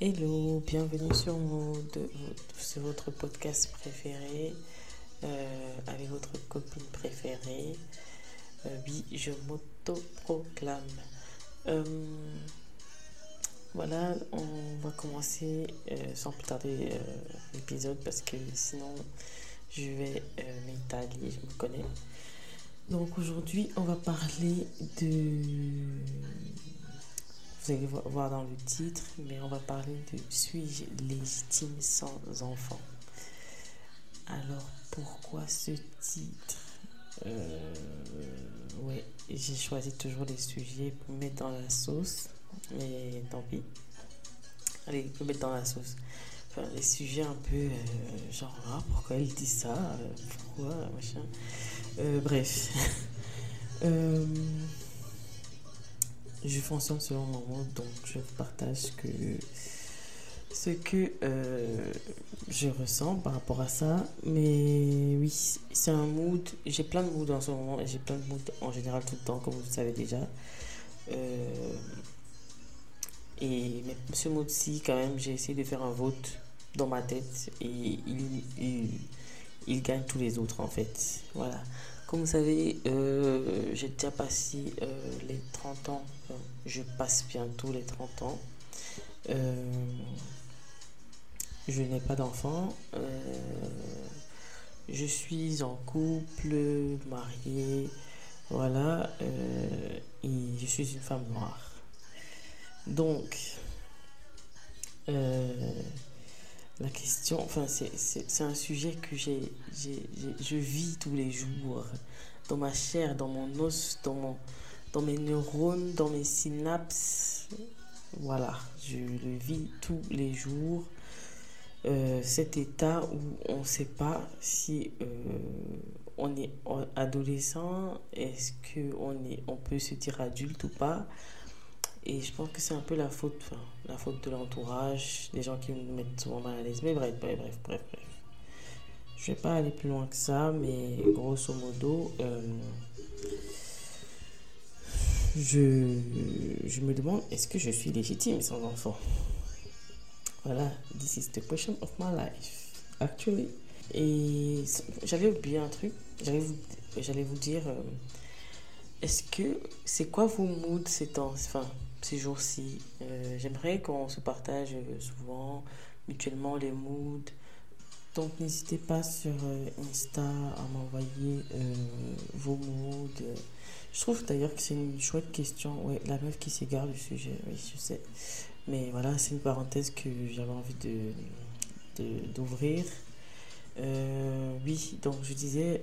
Hello, bienvenue sur, votre podcast préféré euh, avec votre copine préférée. Euh, oui, je m'auto-proclame. Euh, voilà, on va commencer sans plus tarder l'épisode parce que sinon je vais m'étaler, je me connais. Donc aujourd'hui, on va parler de vous allez voir dans le titre, mais on va parler de suis-je légitime sans enfant? Alors pourquoi ce titre? Euh, Ouais, j'ai choisi toujours des sujets pour mettre dans la sauce, mais tant pis. Allez, pour mettre dans la sauce. Enfin, les sujets un peu euh, genre, ah, pourquoi il dit ça? Euh, Pourquoi? Machin. Euh, bref. je fonctionne selon mon monde, donc je partage que ce que euh, je ressens par rapport à ça. Mais oui, c'est un mood. J'ai plein de moods en ce moment et j'ai plein de moods en général tout le temps, comme vous le savez déjà. Euh, et ce mood-ci, quand même, j'ai essayé de faire un vote dans ma tête et il, il, gagne tous les autres en fait. Voilà. Comme vous savez, euh, j'ai déjà passé les 30 ans. Je passe bientôt les 30 ans. Euh, je n'ai pas d'enfant. je suis en couple, marié. Voilà. et je suis une femme noire. Donc, la question, enfin, c'est un sujet que j'ai, je vis tous les jours, dans ma chair, dans mon os, dans, mon, dans mes neurones, dans mes synapses. Voilà, je le vis tous les jours. Euh, cet état où on ne sait pas si euh, on est adolescent, est-ce qu'on on peut se dire adulte ou pas. Et je pense que c'est un peu la faute, la faute de l'entourage, des gens qui nous mettent souvent mal à l'aise. Mais bref, bref, bref, bref, bref. Je vais pas aller plus loin que ça, mais grosso modo, euh, je, me demande est-ce que je suis légitime sans enfant? Voilà, this is the question of my life, actually. Et j'avais oublié un truc, j'allais vous, dire, euh, est-ce que, c'est quoi vos moods ces jours-ci? Euh, j'aimerais qu'on se partage souvent mutuellement les moods. Donc n'hésitez pas sur euh, Insta à m'envoyer euh, vos moods. Je trouve d'ailleurs que c'est une chouette question. Ouais, la meuf qui s'égare du sujet, oui, je sais. Mais voilà, c'est une parenthèse que j'avais envie de, d'ouvrir. oui, donc je disais,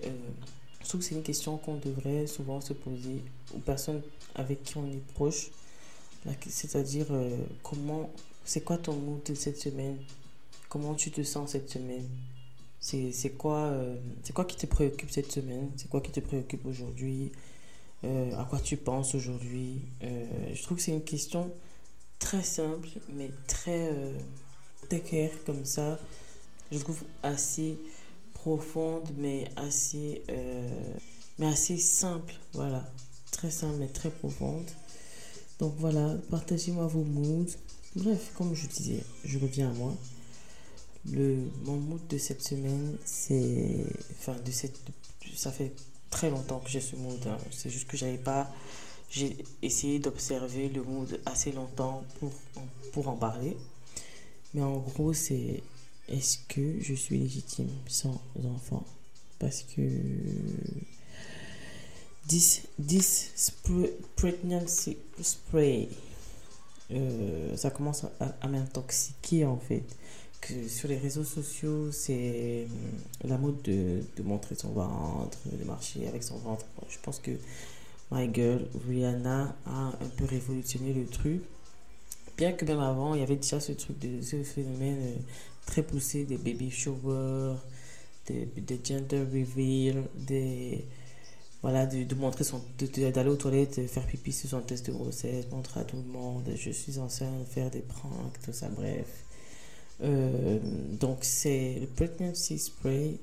je trouve que c'est une question qu'on devrait souvent se poser aux personnes avec qui on est proche c'est-à-dire, euh, comment, c'est quoi ton mood de cette semaine? Comment tu te sens cette semaine? C'est quoi, euh, c'est quoi qui te préoccupe cette semaine? C'est quoi qui te préoccupe aujourd'hui? Euh, À quoi tu penses aujourd'hui? Je trouve que c'est une question très simple, mais très, très claire comme ça. Je trouve assez profonde, mais assez, mais assez simple. Voilà, très simple, mais très profonde. Donc voilà, partagez-moi vos moods. Bref, comme je disais, je reviens à moi. Le, mon mood de cette semaine, c'est. Enfin, de cette, ça fait très longtemps que j'ai ce mood. Hein. C'est juste que j'avais pas. J'ai essayé d'observer le mood assez longtemps pour, pour en parler. Mais en gros, c'est est-ce que je suis légitime sans enfant? Parce que this, this pregnancy spray, euh, ça commence à, m'intoxiquer en fait. Sur les réseaux sociaux, c'est euh, la mode de, de, montrer son ventre, de marcher avec son ventre. Je pense que My Girl, Rihanna, a un peu révolutionné le truc. Bien que même avant, il y avait déjà ce truc de ce phénomène euh, très poussé des baby showers, des, des gender reveal, des voilà, de, montrer son, d'aller aux toilettes, faire pipi sur son test de grossesse, montrer à tout le monde, je suis enceinte, faire des pranks, tout ça, bref. Euh, donc, c'est le pregnancy spray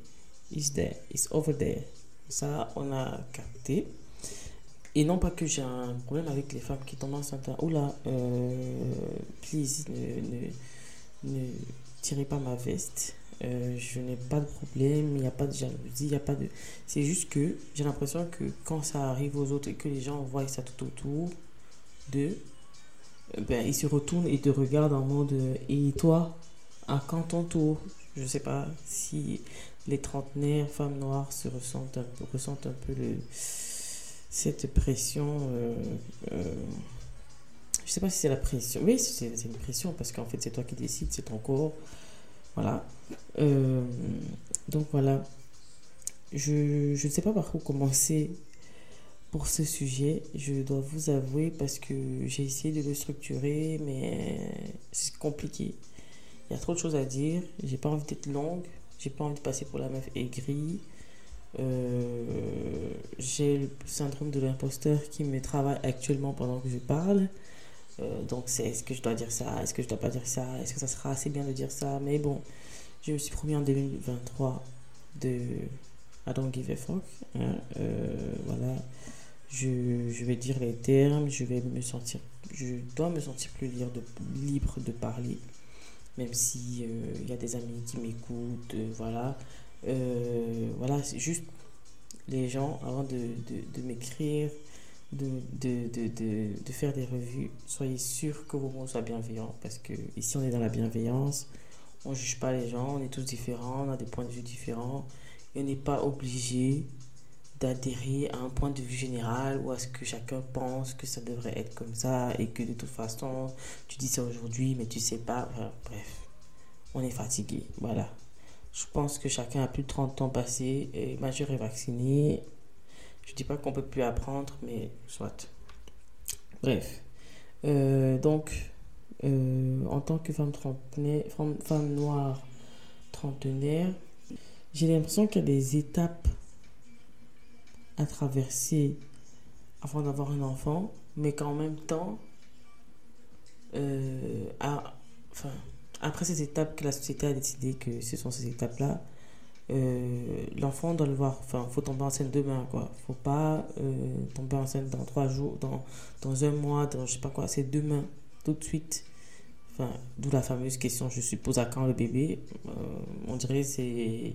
is there, is over there. Ça, on a capté. Et non pas que j'ai un problème avec les femmes qui tombent enceintes. Oula, euh, please, ne, ne, tirez pas ma veste. Euh, je n'ai pas de problème, il n'y a pas de jalousie, il n'y a pas de... C'est juste que j'ai l'impression que quand ça arrive aux autres et que les gens voient ça tout autour d'eux, euh, ben, ils se retournent et te regardent en mode et toi, à quand ton tour Je ne sais pas si les trentenaires, femmes noires, se ressentent un peu, un peu cette pression. Euh, euh, je sais pas si c'est la pression. Oui, c'est une pression parce qu'en fait, c'est toi qui décides, c'est ton corps. Voilà. Euh, donc voilà. Je, je ne sais pas par où commencer pour ce sujet. Je dois vous avouer parce que j'ai essayé de le structurer, mais c'est compliqué. Il y a trop de choses à dire. J'ai pas envie d'être longue. J'ai pas envie de passer pour la meuf aigrie. Euh, j'ai le syndrome de l'imposteur qui me travaille actuellement pendant que je parle. Euh, donc, c'est est-ce que je dois dire ça? Est-ce que je dois pas dire ça? Est-ce que ça sera assez bien de dire ça? Mais bon, je me suis promis en 2023 de I give a fuck. Hein. Euh, voilà. Je, je, vais dire les termes, je vais me sentir, je dois me sentir plus libre de parler, même si il y a des amis qui m'écoutent, voilà. Euh, voilà, c'est juste les gens, avant de, de, de m'écrire, de, de, faire des revues, soyez sûr que vos mots soient bienveillants. Parce que ici, on est dans la bienveillance. On ne juge pas les gens, on est tous différents, on a des points de vue différents. Et on n'est pas obligé d'adhérer à un point de vue général ou à ce que chacun pense que ça devrait être comme ça et que de toute façon, tu dis ça aujourd'hui, mais tu sais pas. bref, on est fatigué. Voilà. Je pense que chacun a plus de 30 ans passé et majeur est vacciné. Je dis pas qu'on peut plus apprendre, mais soit. Bref. Euh, donc, euh, en tant que femme, femme, femme noire trentenaire, j'ai l'impression qu'il y a des étapes à traverser avant d'avoir un enfant, mais qu'en même temps, euh, après ces étapes que la société a décidé que ce sont ces étapes-là, euh, l'enfant doit le voir. Enfin, faut tomber enceinte demain, quoi. Faut pas euh, tomber enceinte dans trois jours, dans, dans un mois, dans je sais pas quoi. C'est demain, tout de suite. Enfin, d'où la fameuse question, je suppose, à quand le bébé? Euh, On dirait c'est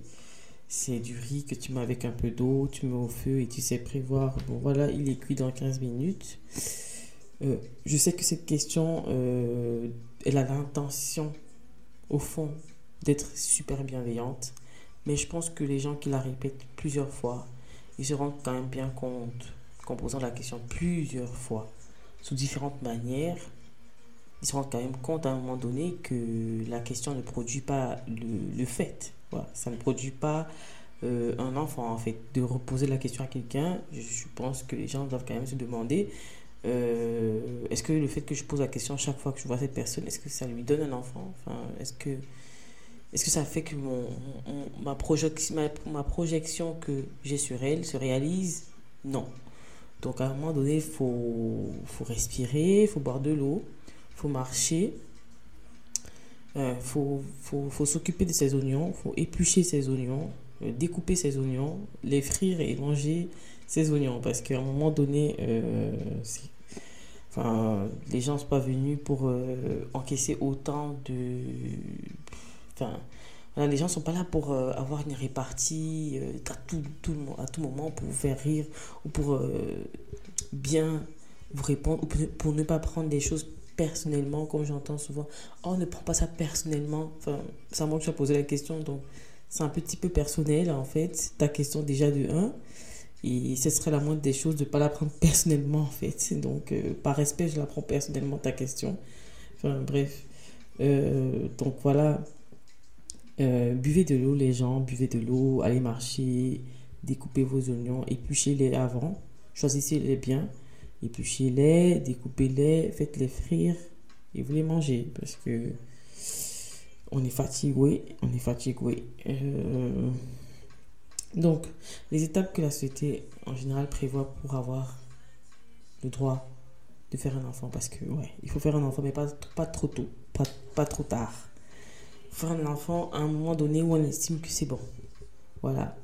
c'est du riz que tu mets avec un peu d'eau, tu mets au feu et tu sais prévoir. Bon, voilà, il est cuit dans 15 minutes. je sais que cette question, elle a l'intention au fond, d'être super bienveillante. Mais je pense que les gens qui la répètent plusieurs fois, ils se rendent quand même bien compte qu'en posant la question plusieurs fois, sous différentes manières, ils se rendent quand même compte à un moment donné que la question ne produit pas le, fait. Ça ne produit pas euh, un enfant, en fait. De reposer la question à quelqu'un, je pense que les gens doivent quand même se demander euh, est-ce que le fait que je pose la question chaque fois que je vois cette personne, est-ce que ça lui donne un enfant? Enfin, Est-ce que, est que ça fait que mon, ma, projection, ma, projection que j'ai sur elle se réalise? Non. Donc à un moment donné, il faut, faut respirer, il faut boire de l'eau, il faut marcher, faut, faut, faut s'occuper de ses oignons, faut éplucher ses oignons, euh, découper ses oignons, les frire et manger ses oignons. Parce qu'à un moment donné, euh, les gens ne sont pas venus pour euh, encaisser autant de. Enfin, les gens ne sont pas là pour avoir une répartie à, tout, tout, à tout moment pour vous faire rire ou pour bien vous répondre ou pour, ne pas prendre des choses personnellement, comme j'entends souvent. Oh, ne prends pas ça personnellement. Enfin, ça montre que tu as posé la question, donc c'est un petit peu personnel en fait. Ta question déjà de 1. Et ce serait la moindre des choses de ne pas la prendre personnellement, en fait. Donc, euh, par respect, je la prends personnellement, ta question. Bref. Euh, donc, voilà. Euh, buvez de l'eau, les gens. Buvez de l'eau. Allez marcher. Découpez vos oignons. Épluchez-les avant. Choisissez-les bien. Épluchez-les. Découpez-les. Faites-les frire. Et vous les mangez. Parce que on est fatigué. On est fatigué. Euh, donc, les étapes que la société en général prévoit pour avoir le droit de faire un enfant, parce que, ouais, il faut faire un enfant, mais pas, trop tôt, pas, pas trop tard. Faire un enfant à un moment donné où on estime que c'est bon. Voilà.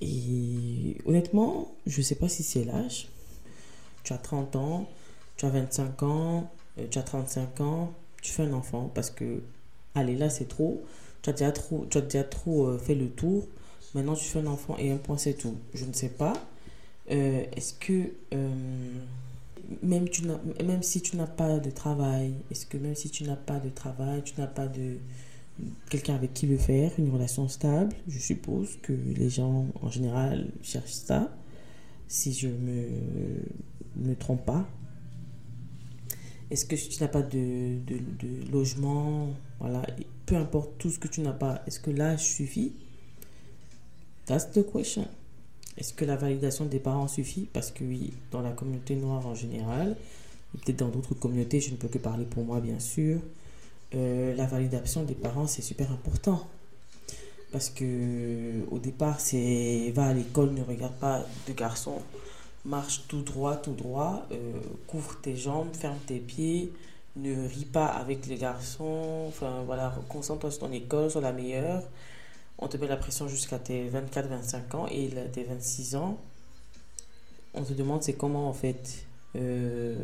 Et honnêtement, je ne sais pas si c'est l'âge. Tu as 30 ans, tu as 25 ans, euh, tu as 35 ans, tu fais un enfant parce que, allez, là c'est trop, tu as déjà trop, tu as trop euh, fait le tour, maintenant tu fais un enfant et un point c'est tout. Je ne sais pas. Euh, est-ce que même, tu même si tu n'as pas de travail, est-ce que même si tu n'as pas de travail, tu n'as pas de quelqu'un avec qui le faire, une relation stable, je suppose que les gens en général cherchent ça, si je me, me trompe pas. Est-ce que tu n'as pas de, logement, voilà, peu importe tout ce que tu n'as pas, est-ce que l'âge suffit That's the question. Est-ce que la validation des parents suffit? Parce que oui, dans la communauté noire en général, et peut-être dans d'autres communautés, je ne peux que parler pour moi bien sûr, euh, la validation des parents c'est super important. Parce que au départ, c'est va à l'école, ne regarde pas de garçon, marche tout droit, tout droit, euh, couvre tes jambes, ferme tes pieds, ne ris pas avec les garçons, enfin voilà, concentre-toi sur ton école, sur la meilleure on te met la pression jusqu'à tes 24-25 ans et tes 26 ans, on te demande c'est comment en fait. Euh,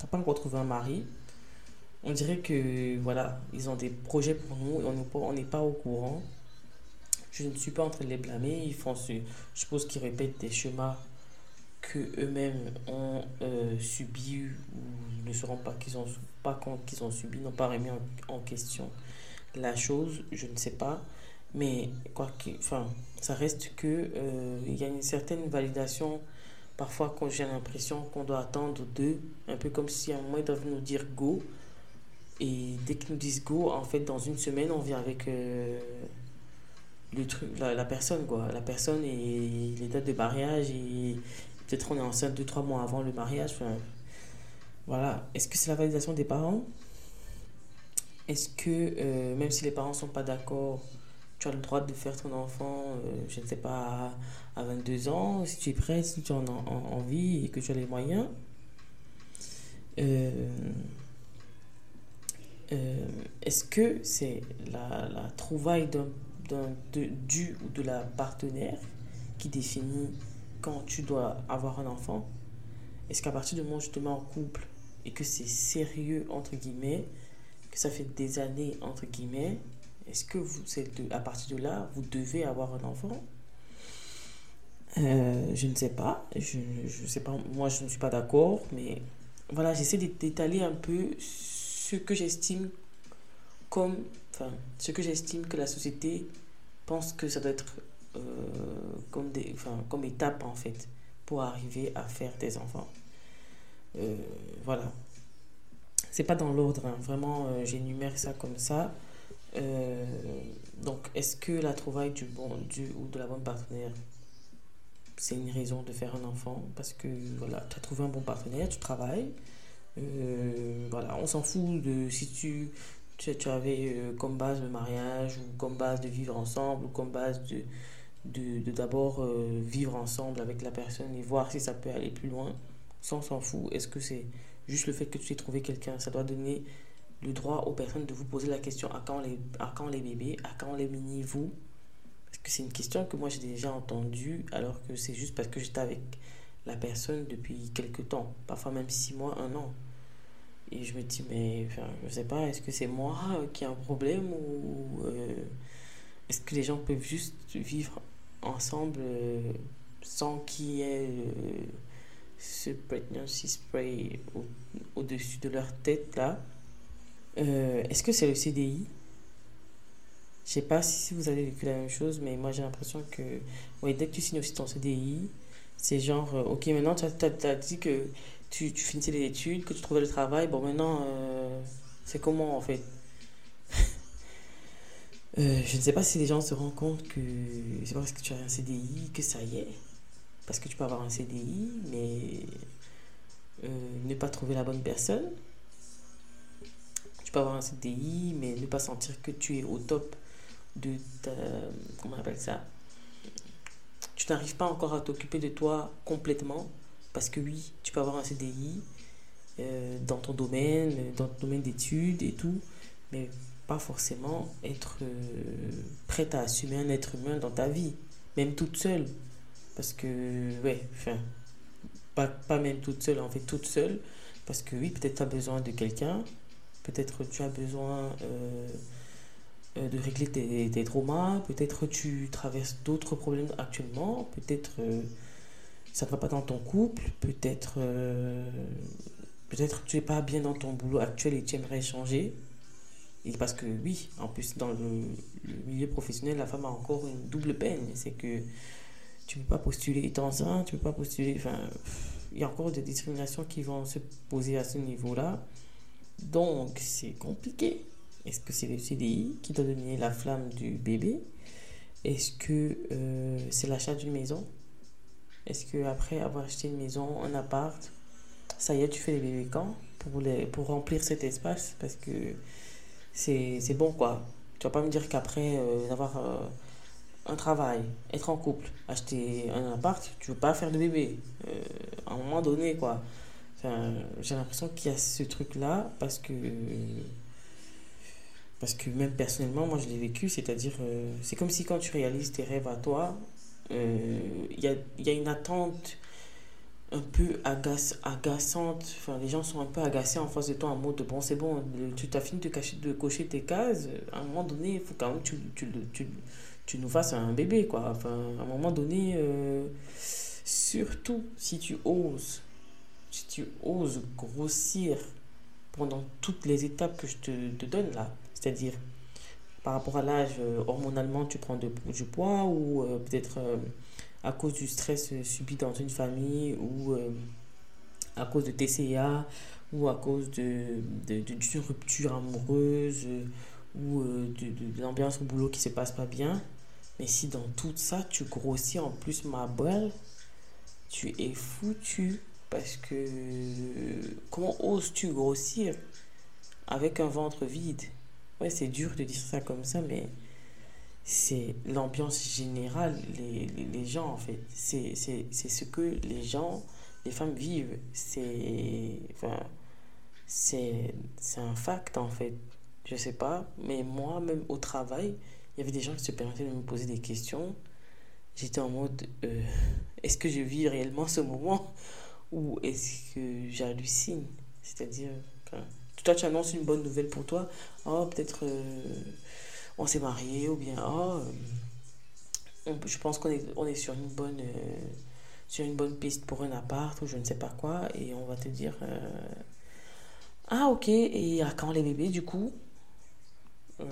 n'as pas encore trouvé un mari. On dirait que voilà, ils ont des projets pour nous et on n'est pas au courant. Je ne suis pas en train de les blâmer. Ils font ce, je suppose qu'ils répètent des schémas que eux-mêmes ont euh, subi ou ne se rendent pas qu'ils ont pas compte qu'ils ont subi, n'ont pas remis en, question la chose. Je ne sais pas. Mais quoi enfin, ça reste que euh, il y a une certaine validation. Parfois, quand j'ai l'impression qu'on doit attendre d'eux, un peu comme si à un moment ils doivent nous dire go. Et dès qu'ils nous disent go, en fait, dans une semaine, on vient avec euh, le truc, la, la, personne, quoi. La personne et les dates de mariage. Et peut-être on est enceinte 2-3 mois avant le mariage. Voilà. Est-ce que c'est la validation des parents? Est-ce que, euh, même si les parents ne sont pas d'accord, tu as le droit de faire ton enfant, euh, je ne sais pas, à, 22 ans, si tu es prêt, si tu en as envie et que tu as les moyens? Euh, est-ce que c'est la, trouvaille du ou de la partenaire qui définit quand tu dois avoir un enfant Est-ce qu'à partir du moment où je te mets en couple et que c'est sérieux, entre guillemets, que ça fait des années, entre guillemets, est-ce que vous, de, à partir de là, vous devez avoir un enfant? Euh, Je ne sais pas. Je ne sais pas. Moi, je ne suis pas d'accord. Mais voilà, j'essaie d'étaler un peu ce que j'estime comme. Enfin, ce que j'estime que la société pense que ça doit être euh, comme, étape, en fait, pour arriver à faire des enfants. Euh, voilà. C'est pas dans l'ordre. Hein. Vraiment, j'énumère ça comme ça. Euh, donc, est-ce que la trouvaille du bon du, ou de la bonne partenaire, c'est une raison de faire un enfant? Parce que voilà, tu as trouvé un bon partenaire, tu travailles. Euh, voilà, on s'en fout de si tu, tu, tu avais euh, comme base le mariage ou comme base de vivre ensemble ou comme base de de d'abord vivre ensemble avec la personne et voir si ça peut aller plus loin. On s'en fout. Est-ce que c'est juste le fait que tu aies trouvé quelqu'un? Ça doit donner le droit aux personnes de vous poser la question à quand les, à quand les bébés, à quand les mini-vous Parce que c'est une question que moi j'ai déjà entendue alors que c'est juste parce que j'étais avec la personne depuis quelques temps, parfois même six mois, un an. Et je me dis, mais enfin, je sais pas, est-ce que c'est moi qui ai un problème ou euh, est-ce que les gens peuvent juste vivre ensemble euh, sans qu'il y ait euh, ce pregnancy spray au-dessus de leur tête là. Euh, est-ce que c'est le CDI Je sais pas si vous avez vécu la même chose, mais moi j'ai l'impression que ouais, dès que tu signes aussi ton CDI, c'est genre, ok, maintenant tu as, dit que tu, tu, finissais les études, que tu trouvais le travail, bon maintenant, c'est comment en fait? Je ne sais pas si les gens se rendent compte que c'est parce que tu as un CDI que ça y est. Parce que tu peux avoir un CDI, mais ne pas trouver la bonne personne avoir un CDI, mais ne pas sentir que tu es au top de ta. Comment on appelle ça? Tu n'arrives pas encore à t'occuper de toi complètement. Parce que oui, tu peux avoir un CDI euh, dans ton domaine, dans ton domaine d'études et tout, mais pas forcément être euh, prête à assumer un être humain dans ta vie, même toute seule. Parce que, ouais, enfin, pas, pas même toute seule, en fait toute seule, parce que oui, peut-être tu as besoin de quelqu'un, peut-être tu as besoin euh, euh, de régler tes, traumas, peut-être tu traverses d'autres problèmes actuellement, peut-être euh, ça ne va pas dans ton couple, peut-être peut-être tu n'es pas bien dans ton boulot actuel et tu aimerais changer. Parce que oui, en plus dans le, milieu professionnel, la femme a encore une double peine, c'est que tu ne peux pas postuler étant enceinte, tu ne peux pas postuler, enfin il y a encore des discriminations qui vont se poser à ce niveau-là. Donc, c'est compliqué. Est-ce que c'est le CDI qui doit donner la flamme du bébé? Est-ce que euh, c'est l'achat d'une maison? Est-ce que après avoir acheté une maison, un appart, ça y est, tu fais les bébés quand? Pour, les, pour remplir cet espace? Parce que c'est bon, quoi. Tu vas pas me dire qu'après euh, avoir euh, un travail, être en couple, acheter un appart, tu veux pas faire de bébé. à un moment donné, quoi j'ai l'impression qu'il y a ce truc-là parce que parce que même personnellement, moi je l'ai vécu, c'est-à-dire, euh, c'est comme si quand tu réalises tes rêves à toi, euh, il y, a, y, a, une attente un peu agace, agaçante, enfin les gens sont un peu agacés en face de toi en mode, bon c'est bon, tu t'as fini de, cacher, de cocher tes cases, à un moment donné, il faut quand même tu, tu, nous fasses un bébé, quoi. Enfin, à un moment donné, euh, surtout si tu oses si tu oses grossir pendant toutes les étapes que je te, donne là, c'est-à-dire par rapport à l'âge, euh, hormonalement, tu prends de, du poids ou euh, peut-être à cause du stress subi dans une famille ou à cause de TCA ou à cause de, d'une rupture amoureuse ou de, de, l'ambiance au boulot qui se passe pas bien. Mais si dans tout ça, tu grossis en plus ma balle, tu es foutu. Parce que comment oses-tu grossir avec un ventre vide? Ouais, c'est dur de dire ça comme ça, mais c'est l'ambiance générale, les, les, gens en fait. C'est ce que les gens, les femmes vivent. C'est enfin, un fact en fait. Je sais pas, mais moi, même au travail, il y avait des gens qui se permettaient de me poser des questions. J'étais en mode, euh, est-ce que je vis réellement ce moment ou est-ce que j'hallucine? C'est-à-dire, toi, tu annonces une bonne nouvelle pour toi. Oh, peut-être euh, on s'est marié, ou bien, oh, euh, je pense qu'on est, on est sur une bonne. Euh, sur une bonne piste pour un appart ou je ne sais pas quoi et on va te dire ah ok et à quand les bébés du coup je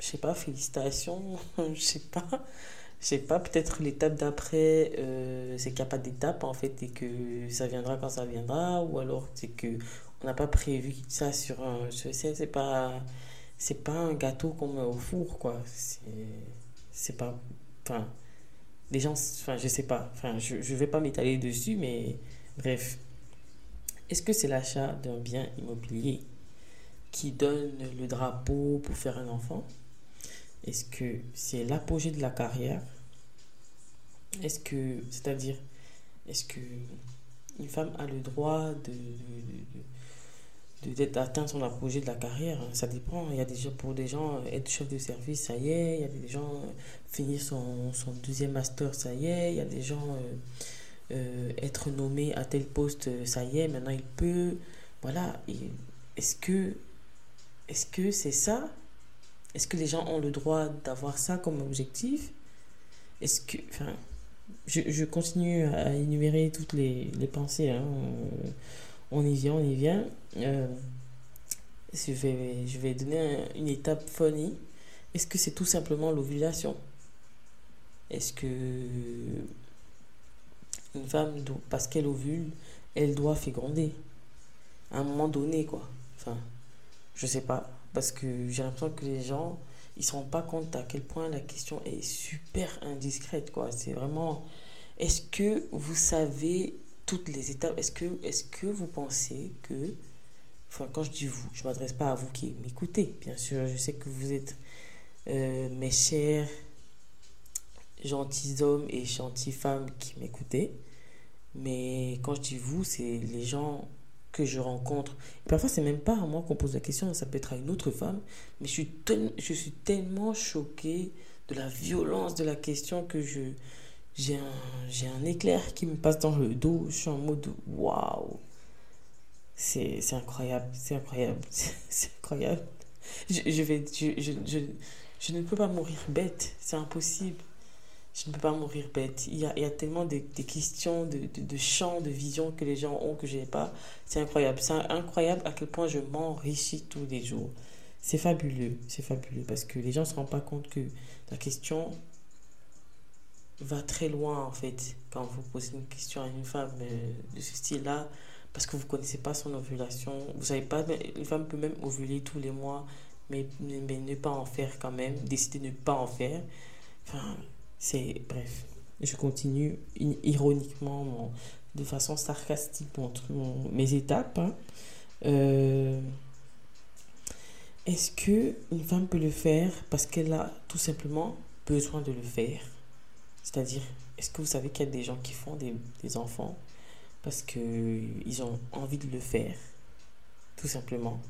sais pas félicitations je sais pas je sais pas, peut-être l'étape d'après, euh, c'est qu'il n'y a pas d'étape en fait et que ça viendra quand ça viendra, ou alors c'est que on n'a pas prévu ça sur un. Je sais, c'est pas. C'est pas un gâteau qu'on met au four, quoi. C'est pas. Enfin. Les gens. Enfin, je sais pas. Enfin, je, je vais pas m'étaler dessus, mais bref. Est-ce que c'est l'achat d'un bien immobilier qui donne le drapeau pour faire un enfant? Est-ce que c'est l'apogée de la carrière? Est-ce que, c'est-à-dire, est-ce que une femme a le droit de, d'atteindre son apogée de la carrière Ça dépend. Il y a déjà pour des gens être chef de service, ça y est. Il y a des gens finir son, son deuxième master, ça y est. Il y a des gens euh, euh, être nommé à tel poste, ça y est. Maintenant, il peut. Voilà. Est-ce que est-ce que c'est ça? Est-ce que les gens ont le droit d'avoir ça comme objectif? Est-ce que. Enfin, je, je, continue à énumérer toutes les, les pensées. Hein. On, y vient, on y vient. Euh, je, vais, je vais donner une étape funny. Est-ce que c'est tout simplement l'ovulation? Est-ce que une femme, parce qu'elle ovule, elle doit féconder à un moment donné, quoi. Enfin, je sais pas. Parce que j'ai l'impression que les gens, ils se rendent pas compte à quel point la question est super indiscrète, quoi. C'est vraiment, est-ce que vous savez toutes les étapes? Est-ce que, est que vous pensez que, enfin, quand je dis vous, je m'adresse pas à vous qui m'écoutez, bien sûr, je sais que vous êtes euh, mes chers gentils hommes et gentilles femmes qui m'écoutez. Mais quand je dis vous, c'est les gens que je rencontre. parfois, c'est même pas à moi qu'on pose la question, ça peut être à une autre femme. Mais je suis, tellement choquée de la violence de la question que je, j'ai un éclair qui me passe dans le dos. Je suis en mode waouh. C'est incroyable, c'est incroyable, c'est incroyable. Je, je, ne peux pas mourir bête, c'est impossible. Je ne peux pas mourir bête. Il y a, il y a tellement de, de questions, de, de, de, champs, de visions que les gens ont que je n'ai pas. C'est incroyable. C'est incroyable à quel point je m'enrichis tous les jours. C'est fabuleux, c'est fabuleux parce que les gens ne se rendent pas compte que la question va très loin en fait quand vous posez une question à une femme euh, de ce style-là parce que vous ne connaissez pas son ovulation. Vous savez pas, une femme peut même ovuler tous les mois, mais, mais ne pas en faire quand même, décider de ne pas en faire. Enfin, c'est. Bref, je continue ironiquement, de façon sarcastique, mon, mes étapes. Hein. Euh, est-ce que une femme peut le faire parce qu'elle a tout simplement besoin de le faire? C'est-à-dire, est-ce que vous savez qu'il y a des gens qui font des, des enfants? Parce qu'ils ont envie de le faire, tout simplement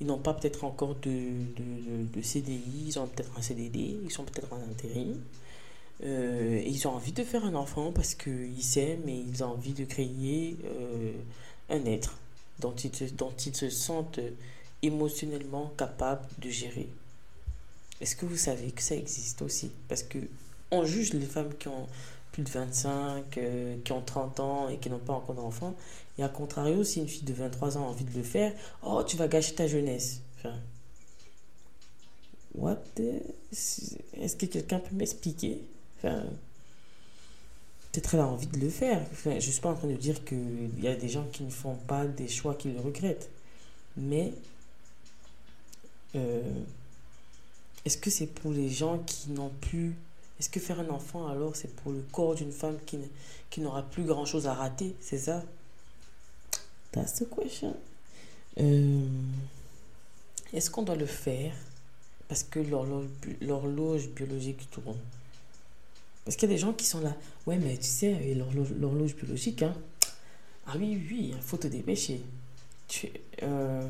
Ils n'ont pas peut-être encore de, CDI, ils ont peut-être un CDD, ils sont peut-être en intérim. Euh, ils ont envie de faire un enfant parce qu'ils s'aiment et ils ont envie de créer euh, un être dont ils, se sentent émotionnellement capable de gérer. Est-ce que vous savez que ça existe aussi? Parce que on juge les femmes qui ont plus de 25, euh, qui ont 30 ans et qui n'ont pas encore d'enfant. Et à contrario, si une fille de 23 ans a envie de le faire, oh, tu vas gâcher ta jeunesse. Enfin, what Est-ce que quelqu'un peut m'expliquer? Enfin, Peut-être elle a envie de le faire. Enfin, je suis pas en train de dire qu'il y a des gens qui ne font pas des choix qu'ils regrettent. Mais euh, est-ce que c'est pour les gens qui n'ont plus... Est-ce que faire un enfant, alors, c'est pour le corps d'une femme qui, n'aura plus grand-chose à rater C'est ça? That's the question. Euh, est-ce qu'on doit le faire parce que l'horloge biologique tourne? Parce qu'il y a des gens qui sont là. Ouais, mais tu sais, l'horloge biologique, hein. Ah oui, oui, il faut te dépêcher euh,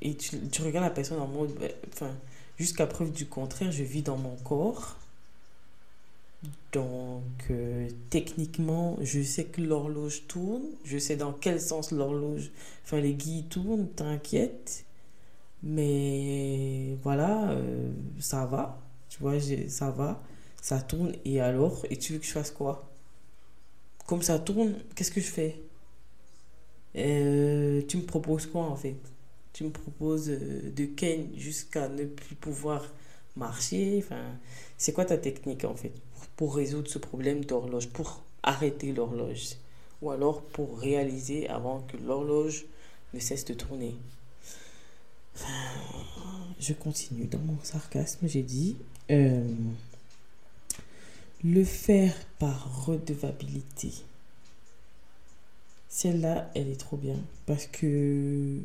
et tu, tu, regardes la personne en mode, ben, enfin, jusqu'à preuve du contraire, je vis dans mon corps. Donc, euh, techniquement, je sais que l'horloge tourne, je sais dans quel sens l'horloge, enfin, les guilles tournent, t'inquiète. Mais voilà, euh, ça va, tu vois, ça va, ça tourne, et alors, et tu veux que je fasse quoi? Comme ça tourne, qu'est-ce que je fais? Euh, tu me proposes quoi en fait? Tu me proposes de ken jusqu'à ne plus pouvoir marcher. Enfin, c'est quoi ta technique en fait? Pour résoudre ce problème d'horloge, pour arrêter l'horloge ou alors pour réaliser avant que l'horloge ne cesse de tourner. je continue dans mon sarcasme, j'ai dit euh, le faire par redevabilité. Celle-là, elle est trop bien. Parce que.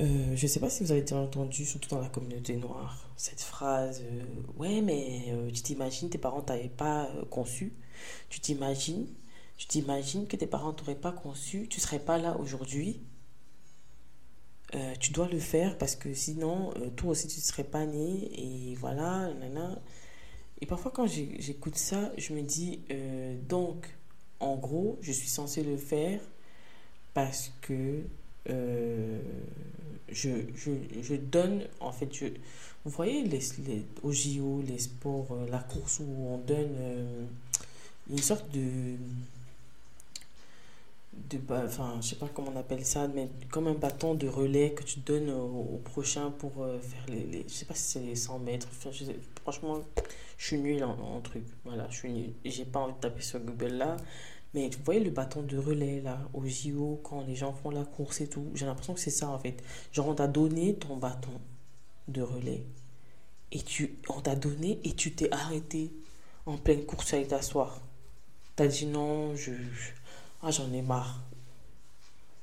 Euh, je ne sais pas si vous avez déjà entendu, surtout dans la communauté noire, cette phrase euh, Ouais, mais euh, tu t'imagines, tes parents t'avaient pas conçu. Tu t'imagines, tu t'imagines que tes parents t'auraient pas conçu, tu serais pas là aujourd'hui. tu dois le faire parce que sinon, toi aussi, tu ne serais pas né. Et voilà, Et parfois, quand j'écoute ça, je me dis Donc, en gros, je suis censé le faire parce que euh, je, je, donne, en fait, je, vous voyez, les, les, JO, les sports, euh, la course où on donne euh, une sorte de, de enfin, je sais pas comment on appelle ça, mais comme un bâton de relais que tu donnes au, prochain pour faire les, les, je sais pas si c'est les 100 mètres, franchement, je suis nul en, en, truc, voilà, je suis nul, j'ai pas envie de taper sur Google là, mais vous voyez le bâton de relais là, au JO, quand les gens font la course et tout, j'ai l'impression que c'est ça en fait. Genre on t'a donné ton bâton de relais. Et tu, on t'a donné et tu t'es arrêté en pleine course à aller t'asseoir. T'as dit non, je, ah, j'en ai marre.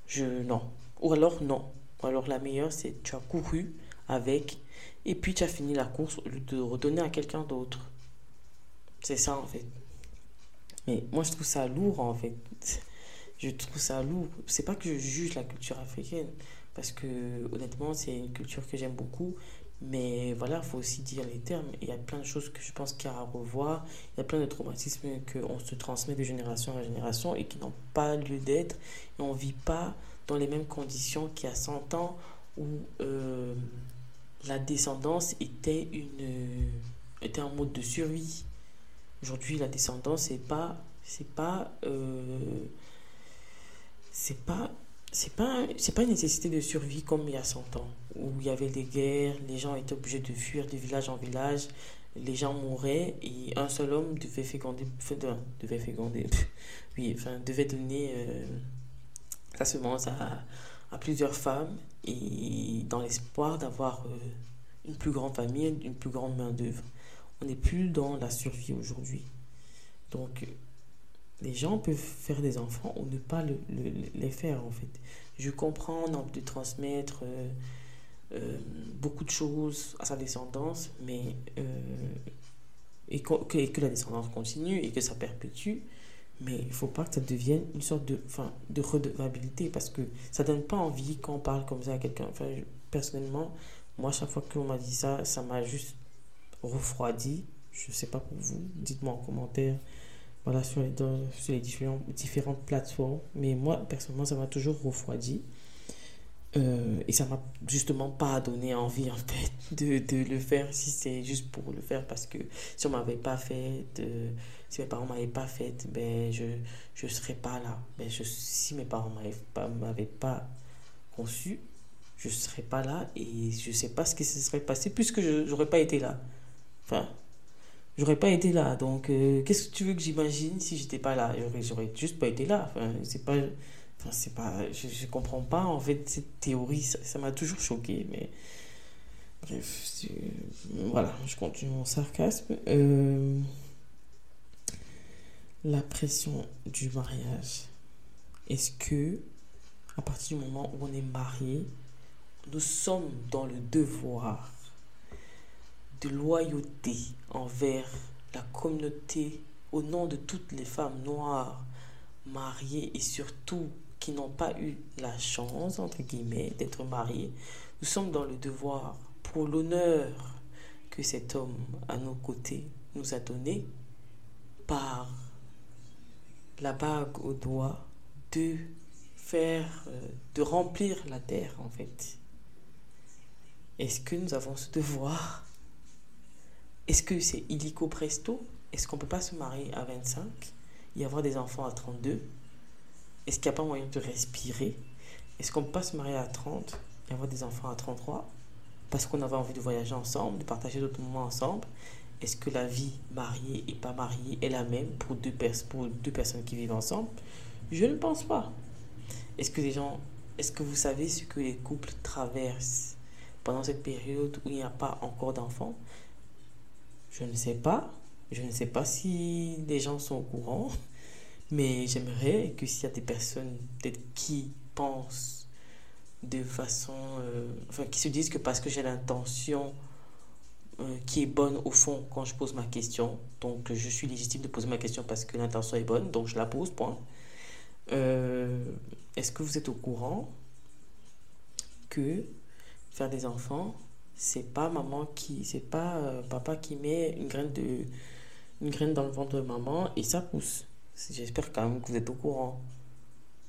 Je, non. Ou alors non. Ou alors la meilleure, c'est tu as couru avec et puis tu as fini la course de redonner à quelqu'un d'autre. C'est ça en fait. Mais moi, je trouve ça lourd, en fait. Je trouve ça lourd. C'est pas que je juge la culture africaine, parce que honnêtement, c'est une culture que j'aime beaucoup. Mais voilà, il faut aussi dire les termes. Il y a plein de choses que je pense qu'il y a à revoir. Il y a plein de traumatismes qu'on se transmet de génération en génération et qui n'ont pas lieu d'être. Et on ne vit pas dans les mêmes conditions qu'il y a 100 ans où euh, la descendance était, une, était un mode de survie. Aujourd'hui, la descendance, c'est pas, c'est pas, euh, c'est pas, c'est pas, c'est pas une nécessité de survie comme il y a 100 ans, où il y avait des guerres, les gens étaient obligés de fuir de village en village, les gens mouraient et un seul homme devait féconder, devait féconder, oui, enfin, devait donner euh, sa semence à, plusieurs femmes et dans l'espoir d'avoir euh, une plus grande famille, une plus grande main-d'œuvre. On n'est plus dans la survie aujourd'hui. Donc, les gens peuvent faire des enfants ou ne pas le, les faire, en fait. Je comprends, de transmettre euh, euh, beaucoup de choses à sa descendance, mais. et que, la descendance continue et que ça perpétue. Mais il ne faut pas que ça devienne une sorte de, de redevabilité parce que ça ne donne pas envie quand on parle comme ça à quelqu'un. Personnellement, moi, chaque fois qu'on m'a dit ça, ça m'a juste refroidi. Je ne sais pas pour vous. Dites-moi en commentaire voilà, sur les, sur les différentes plateformes. Mais moi, personnellement, ça m'a toujours refroidi. Euh, et ça m'a justement pas donné envie en fait de, le faire si c'est juste pour le faire parce que si on m'avait pas fait de, si mes parents m'avaient pas fait ben je je serais pas là ben si mes parents m'avaient pas m'avaient pas conçu je serais pas là et je sais pas ce qui se serait passé puisque je j'aurais pas été là enfin j'aurais pas été là donc euh, qu'est-ce que tu veux que j'imagine si j'étais pas là? J'aurais juste pas été là enfin c'est pas Enfin, c'est pas, je, je comprends pas en fait cette théorie, ça m'a toujours choqué, mais bref, voilà, je continue mon sarcasme. Euh, la pression du mariage. Est-ce que, à partir du moment où on est marié, nous sommes dans le devoir de loyauté envers la communauté au nom de toutes les femmes noires mariées et surtout qui n'ont pas eu la chance, entre guillemets, d'être mariés, nous sommes dans le devoir, pour l'honneur que cet homme à nos côtés nous a donné, par la bague au doigt, de faire, euh, de remplir la terre en fait. Est-ce que nous avons ce devoir? Est-ce que c'est illico presto? Est-ce qu'on ne peut pas se marier à 25 et avoir des enfants à 32 est-ce qu'il n'y a pas moyen de respirer? Est-ce qu'on peut pas se marier à 30 et avoir des enfants à 33 parce qu'on avait envie de voyager ensemble, de partager d'autres moments ensemble? Est-ce que la vie mariée et pas mariée est la même pour deux, pour deux personnes qui vivent ensemble? Je ne pense pas. Est-ce que les gens, est-ce que vous savez ce que les couples traversent pendant cette période où il n'y a pas encore d'enfants? Je ne sais pas. Je ne sais pas si les gens sont au courant. Mais j'aimerais que s'il y a des personnes peut-être qui pensent de façon... Euh, enfin, qui se disent que parce que j'ai l'intention euh, qui est bonne au fond quand je pose ma question, donc je suis légitime de poser ma question parce que l'intention est bonne, donc je la pose, point. Euh, est-ce que vous êtes au courant que faire des enfants, c'est pas maman qui, c'est pas papa qui met une graine de, une graine dans le ventre de maman et ça pousse. J'espère quand même que vous êtes au courant.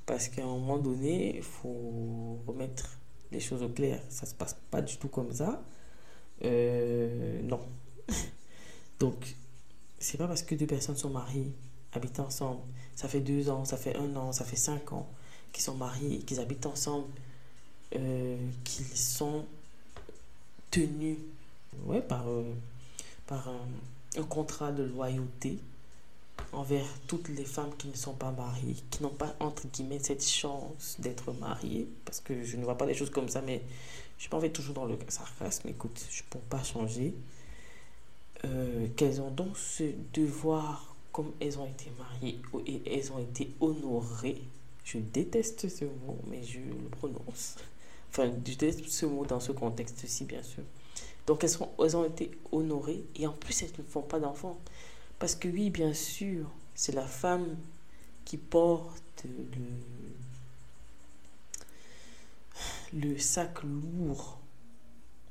Parce qu'à un moment donné, il faut remettre les choses au clair. Ça se passe pas du tout comme ça. Euh, non. Donc, c'est pas parce que deux personnes sont mariées, habitent ensemble, ça fait deux ans, ça fait un an, ça fait cinq ans, qu'ils sont mariés, qu'ils habitent ensemble, euh, qu'ils sont tenus ouais, par, euh, par un contrat de loyauté envers toutes les femmes qui ne sont pas mariées, qui n'ont pas, entre guillemets, cette chance d'être mariées, parce que je ne vois pas les choses comme ça, mais je m'en vais toujours dans le sarcasme, écoute, je ne peux pas changer, euh, qu'elles ont donc ce devoir, comme elles ont été mariées et elles ont été honorées, je déteste ce mot, mais je le prononce, enfin, déteste ce mot dans ce contexte-ci, bien sûr. Donc, elles, ont été honorées et en plus, elles ne font pas d'enfants. Parce que oui, bien sûr, c'est la femme qui porte le, le sac lourd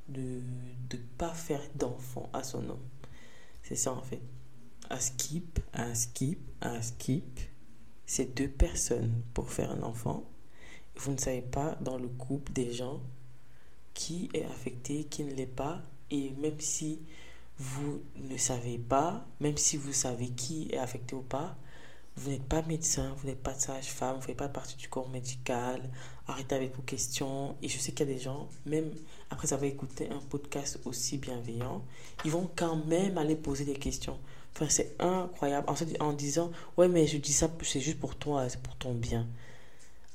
de, ne pas faire d'enfant à son homme. C'est ça en fait. À skip, à skip, à skip, c'est deux personnes pour faire un enfant. Vous ne savez pas dans le couple des gens qui est affecté, qui ne l'est pas. Et même si vous ne savez pas, même si vous savez qui est affecté ou pas, vous n'êtes pas médecin, vous n'êtes pas sage-femme, vous ne faites pas partie du corps médical, arrêtez avec vos questions. Et je sais qu'il y a des gens, même après avoir écouté un podcast aussi bienveillant, ils vont quand même aller poser des questions. Enfin, c'est incroyable. En, en disant, ouais, mais je dis ça, c'est juste pour toi, c'est pour ton bien.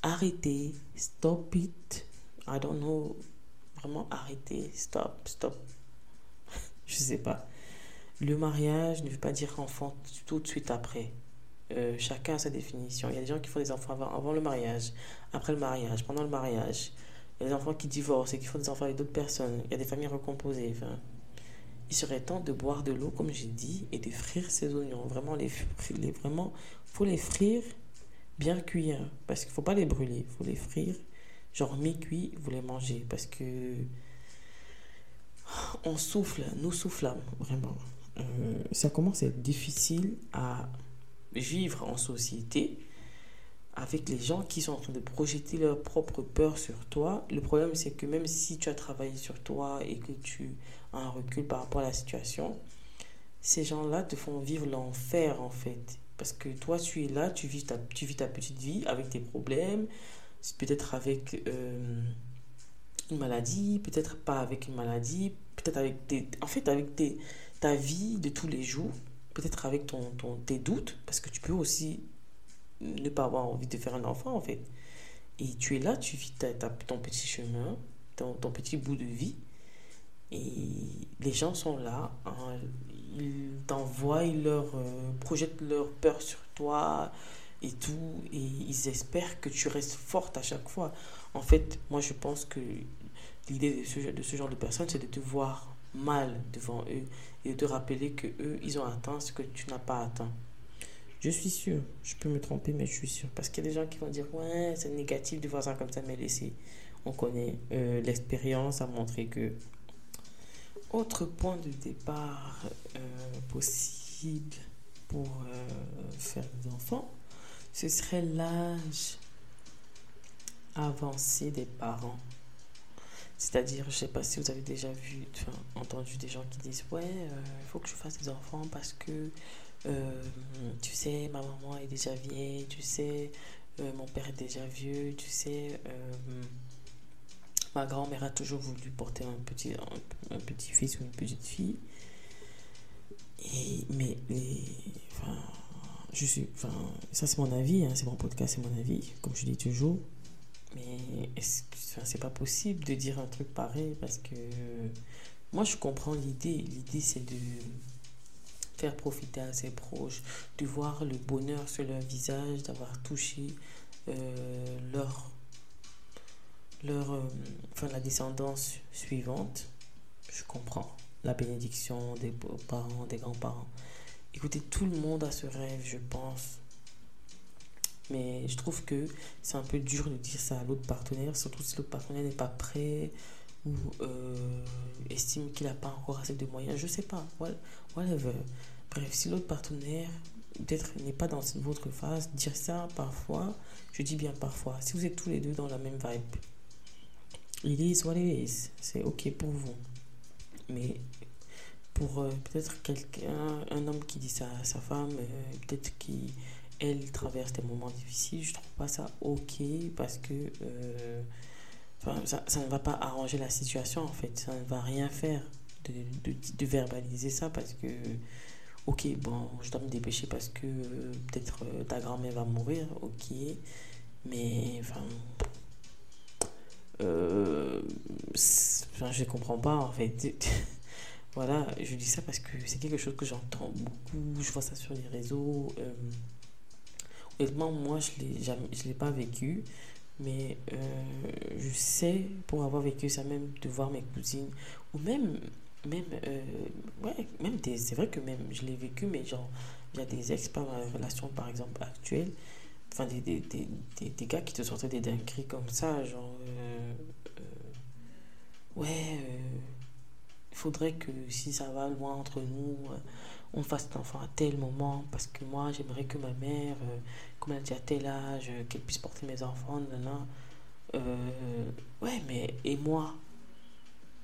Arrêtez, stop it. I don't know. Vraiment, arrêtez, stop, stop. je sais pas. Le mariage ne veut pas dire enfant tout de suite après. Euh, chacun a sa définition. Il y a des gens qui font des enfants avant, le mariage, après le mariage, pendant le mariage. Il y a des enfants qui divorcent et qui font des enfants avec d'autres personnes. Il y a des familles recomposées. Il serait temps de boire de l'eau, comme j'ai dit, et de frire ces oignons. Vraiment, les, les vraiment, faut les frire bien cuits, parce qu'il faut pas les brûler. Il faut les frire, genre mi-cuit, vous les mangez, parce que on souffle, nous soufflons, vraiment. Euh, ça commence à être difficile à vivre en société avec les gens qui sont en train de projeter leur propre peur sur toi. Le problème, c'est que même si tu as travaillé sur toi et que tu as un recul par rapport à la situation, ces gens-là te font vivre l'enfer en fait. Parce que toi, tu es là, tu vis ta, tu vis ta petite vie avec tes problèmes, peut-être avec euh, une maladie, peut-être pas avec une maladie, peut-être avec des... En fait, avec tes, ta vie de tous les jours peut-être avec ton, ton, tes doutes, parce que tu peux aussi ne pas avoir envie de faire un enfant en fait. Et tu es là, tu vis ta, ton petit chemin, ton, ton, petit bout de vie, et les gens sont là, hein, ils t'envoient, ils leur euh, projettent leur peur sur toi et tout, et ils espèrent que tu restes forte à chaque fois. En fait, moi je pense que l'idée de ce, genre de personnes, c'est de te voir mal devant eux et de te rappeler que eux, ils ont atteint ce que tu n'as pas atteint. Je suis sûr, je peux me tromper, mais je suis sûr. Parce qu'il y a des gens qui vont dire, ouais, c'est négatif de voir ça comme ça, mais laissez. On connaît euh, l'expérience a montré que. Autre point de départ euh, possible pour euh, faire des enfants, ce serait l'âge avancé des parents. C'est-à-dire, je sais pas si vous avez déjà vu, entendu des gens qui disent Ouais, euh, il faut que je fasse des enfants parce que, tu sais, ma maman est déjà vieille, tu sais, mon père est déjà vieux, tu sais, ma grand-mère a toujours voulu porter un petit, fils ou une petite fille. Mais, je suis, enfin, ça c'est mon avis, hein, c'est mon podcast, c'est mon avis, comme je dis toujours. Mais c'est pas possible de dire un truc pareil parce que moi je comprends l'idée. L'idée c'est de faire profiter à ses proches, de voir le bonheur sur leur visage, d'avoir touché euh, leur, leur euh, enfin, la descendance suivante. Je comprends la bénédiction des parents, des grands-parents. Écoutez, tout le monde a ce rêve, je pense. Mais je trouve que c'est un peu dur de dire ça à l'autre partenaire, surtout si l'autre partenaire n'est pas prêt ou euh, estime qu'il n'a pas encore assez de moyens. Je sais pas. Bref, si l'autre partenaire peut-être n'est pas dans votre phase, dire ça parfois, je dis bien parfois, si vous êtes tous les deux dans la même vibe, it is what it is. C'est ok pour vous. Mais pour euh, peut-être quelqu'un, un homme qui dit ça à sa femme, euh, peut-être qui elle traverse des moments difficiles, je trouve pas ça ok parce que euh, ça, ça, ne va pas arranger la situation en fait, ça ne va rien faire de, de, verbaliser ça parce que ok bon je dois me dépêcher parce que peut-être ta grand-mère va mourir, ok, mais enfin euh, je comprends pas en fait. voilà, je dis ça parce que c'est quelque chose que j'entends beaucoup, je vois ça sur les réseaux. Honnêtement, moi, je ne l'ai pas vécu. Mais euh, je sais, pour avoir vécu ça, même de voir mes cousines, ou même, même, euh, ouais, même c'est vrai que même je l'ai vécu, mais genre, il y a des ex, par ma relation par exemple actuelle, enfin des, des, des, des, gars qui te sortaient des dingueries comme ça, genre, euh, ouais, faudrait que si ça va loin entre nous, euh, on fasse un enfant à tel moment, parce que moi, j'aimerais que ma mère, euh, comme elle a déjà tel âge, qu'elle puisse porter mes enfants, euh, ouais, mais et moi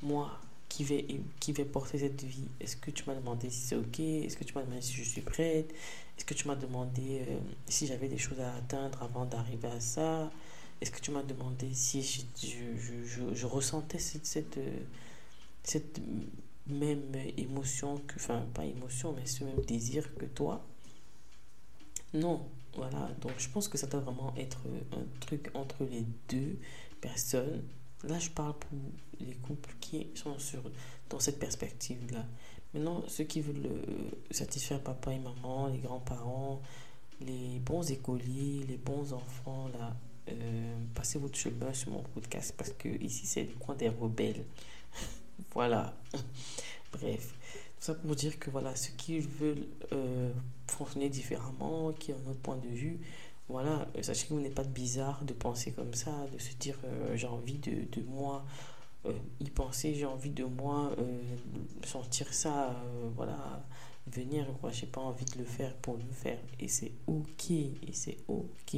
Moi, qui vais, qui vais porter cette vie Est-ce que tu m'as demandé si c'est ok? Est-ce que tu m'as demandé si je suis prête? Est-ce que tu m'as demandé si j'avais des choses à atteindre avant d'arriver à ça? Est-ce que tu m'as demandé si je, ressentais cette, cette, même émotion que, enfin, pas émotion, mais ce même désir que toi? Non, voilà. Donc, je pense que ça doit vraiment être un truc entre les deux personnes. Là, je parle pour les couples qui sont sur, dans cette perspective-là. Maintenant, ceux qui veulent euh, satisfaire papa et maman, les grands-parents, les bons écoliers, les bons enfants, là, euh, passez votre chemin sur mon podcast parce que ici, c'est le coin des rebelles. Voilà. Bref. Tout ça pour dire que voilà, ceux qui veulent euh, fonctionner différemment, qui ont un autre point de vue, voilà, sachez que vous n'êtes pas bizarre de penser comme ça, de se dire j'ai envie de, de moi y penser, j'ai envie de moi sentir ça, voilà, venir, quoi, j'ai pas envie de le faire pour le faire. Et c'est ok, et c'est ok.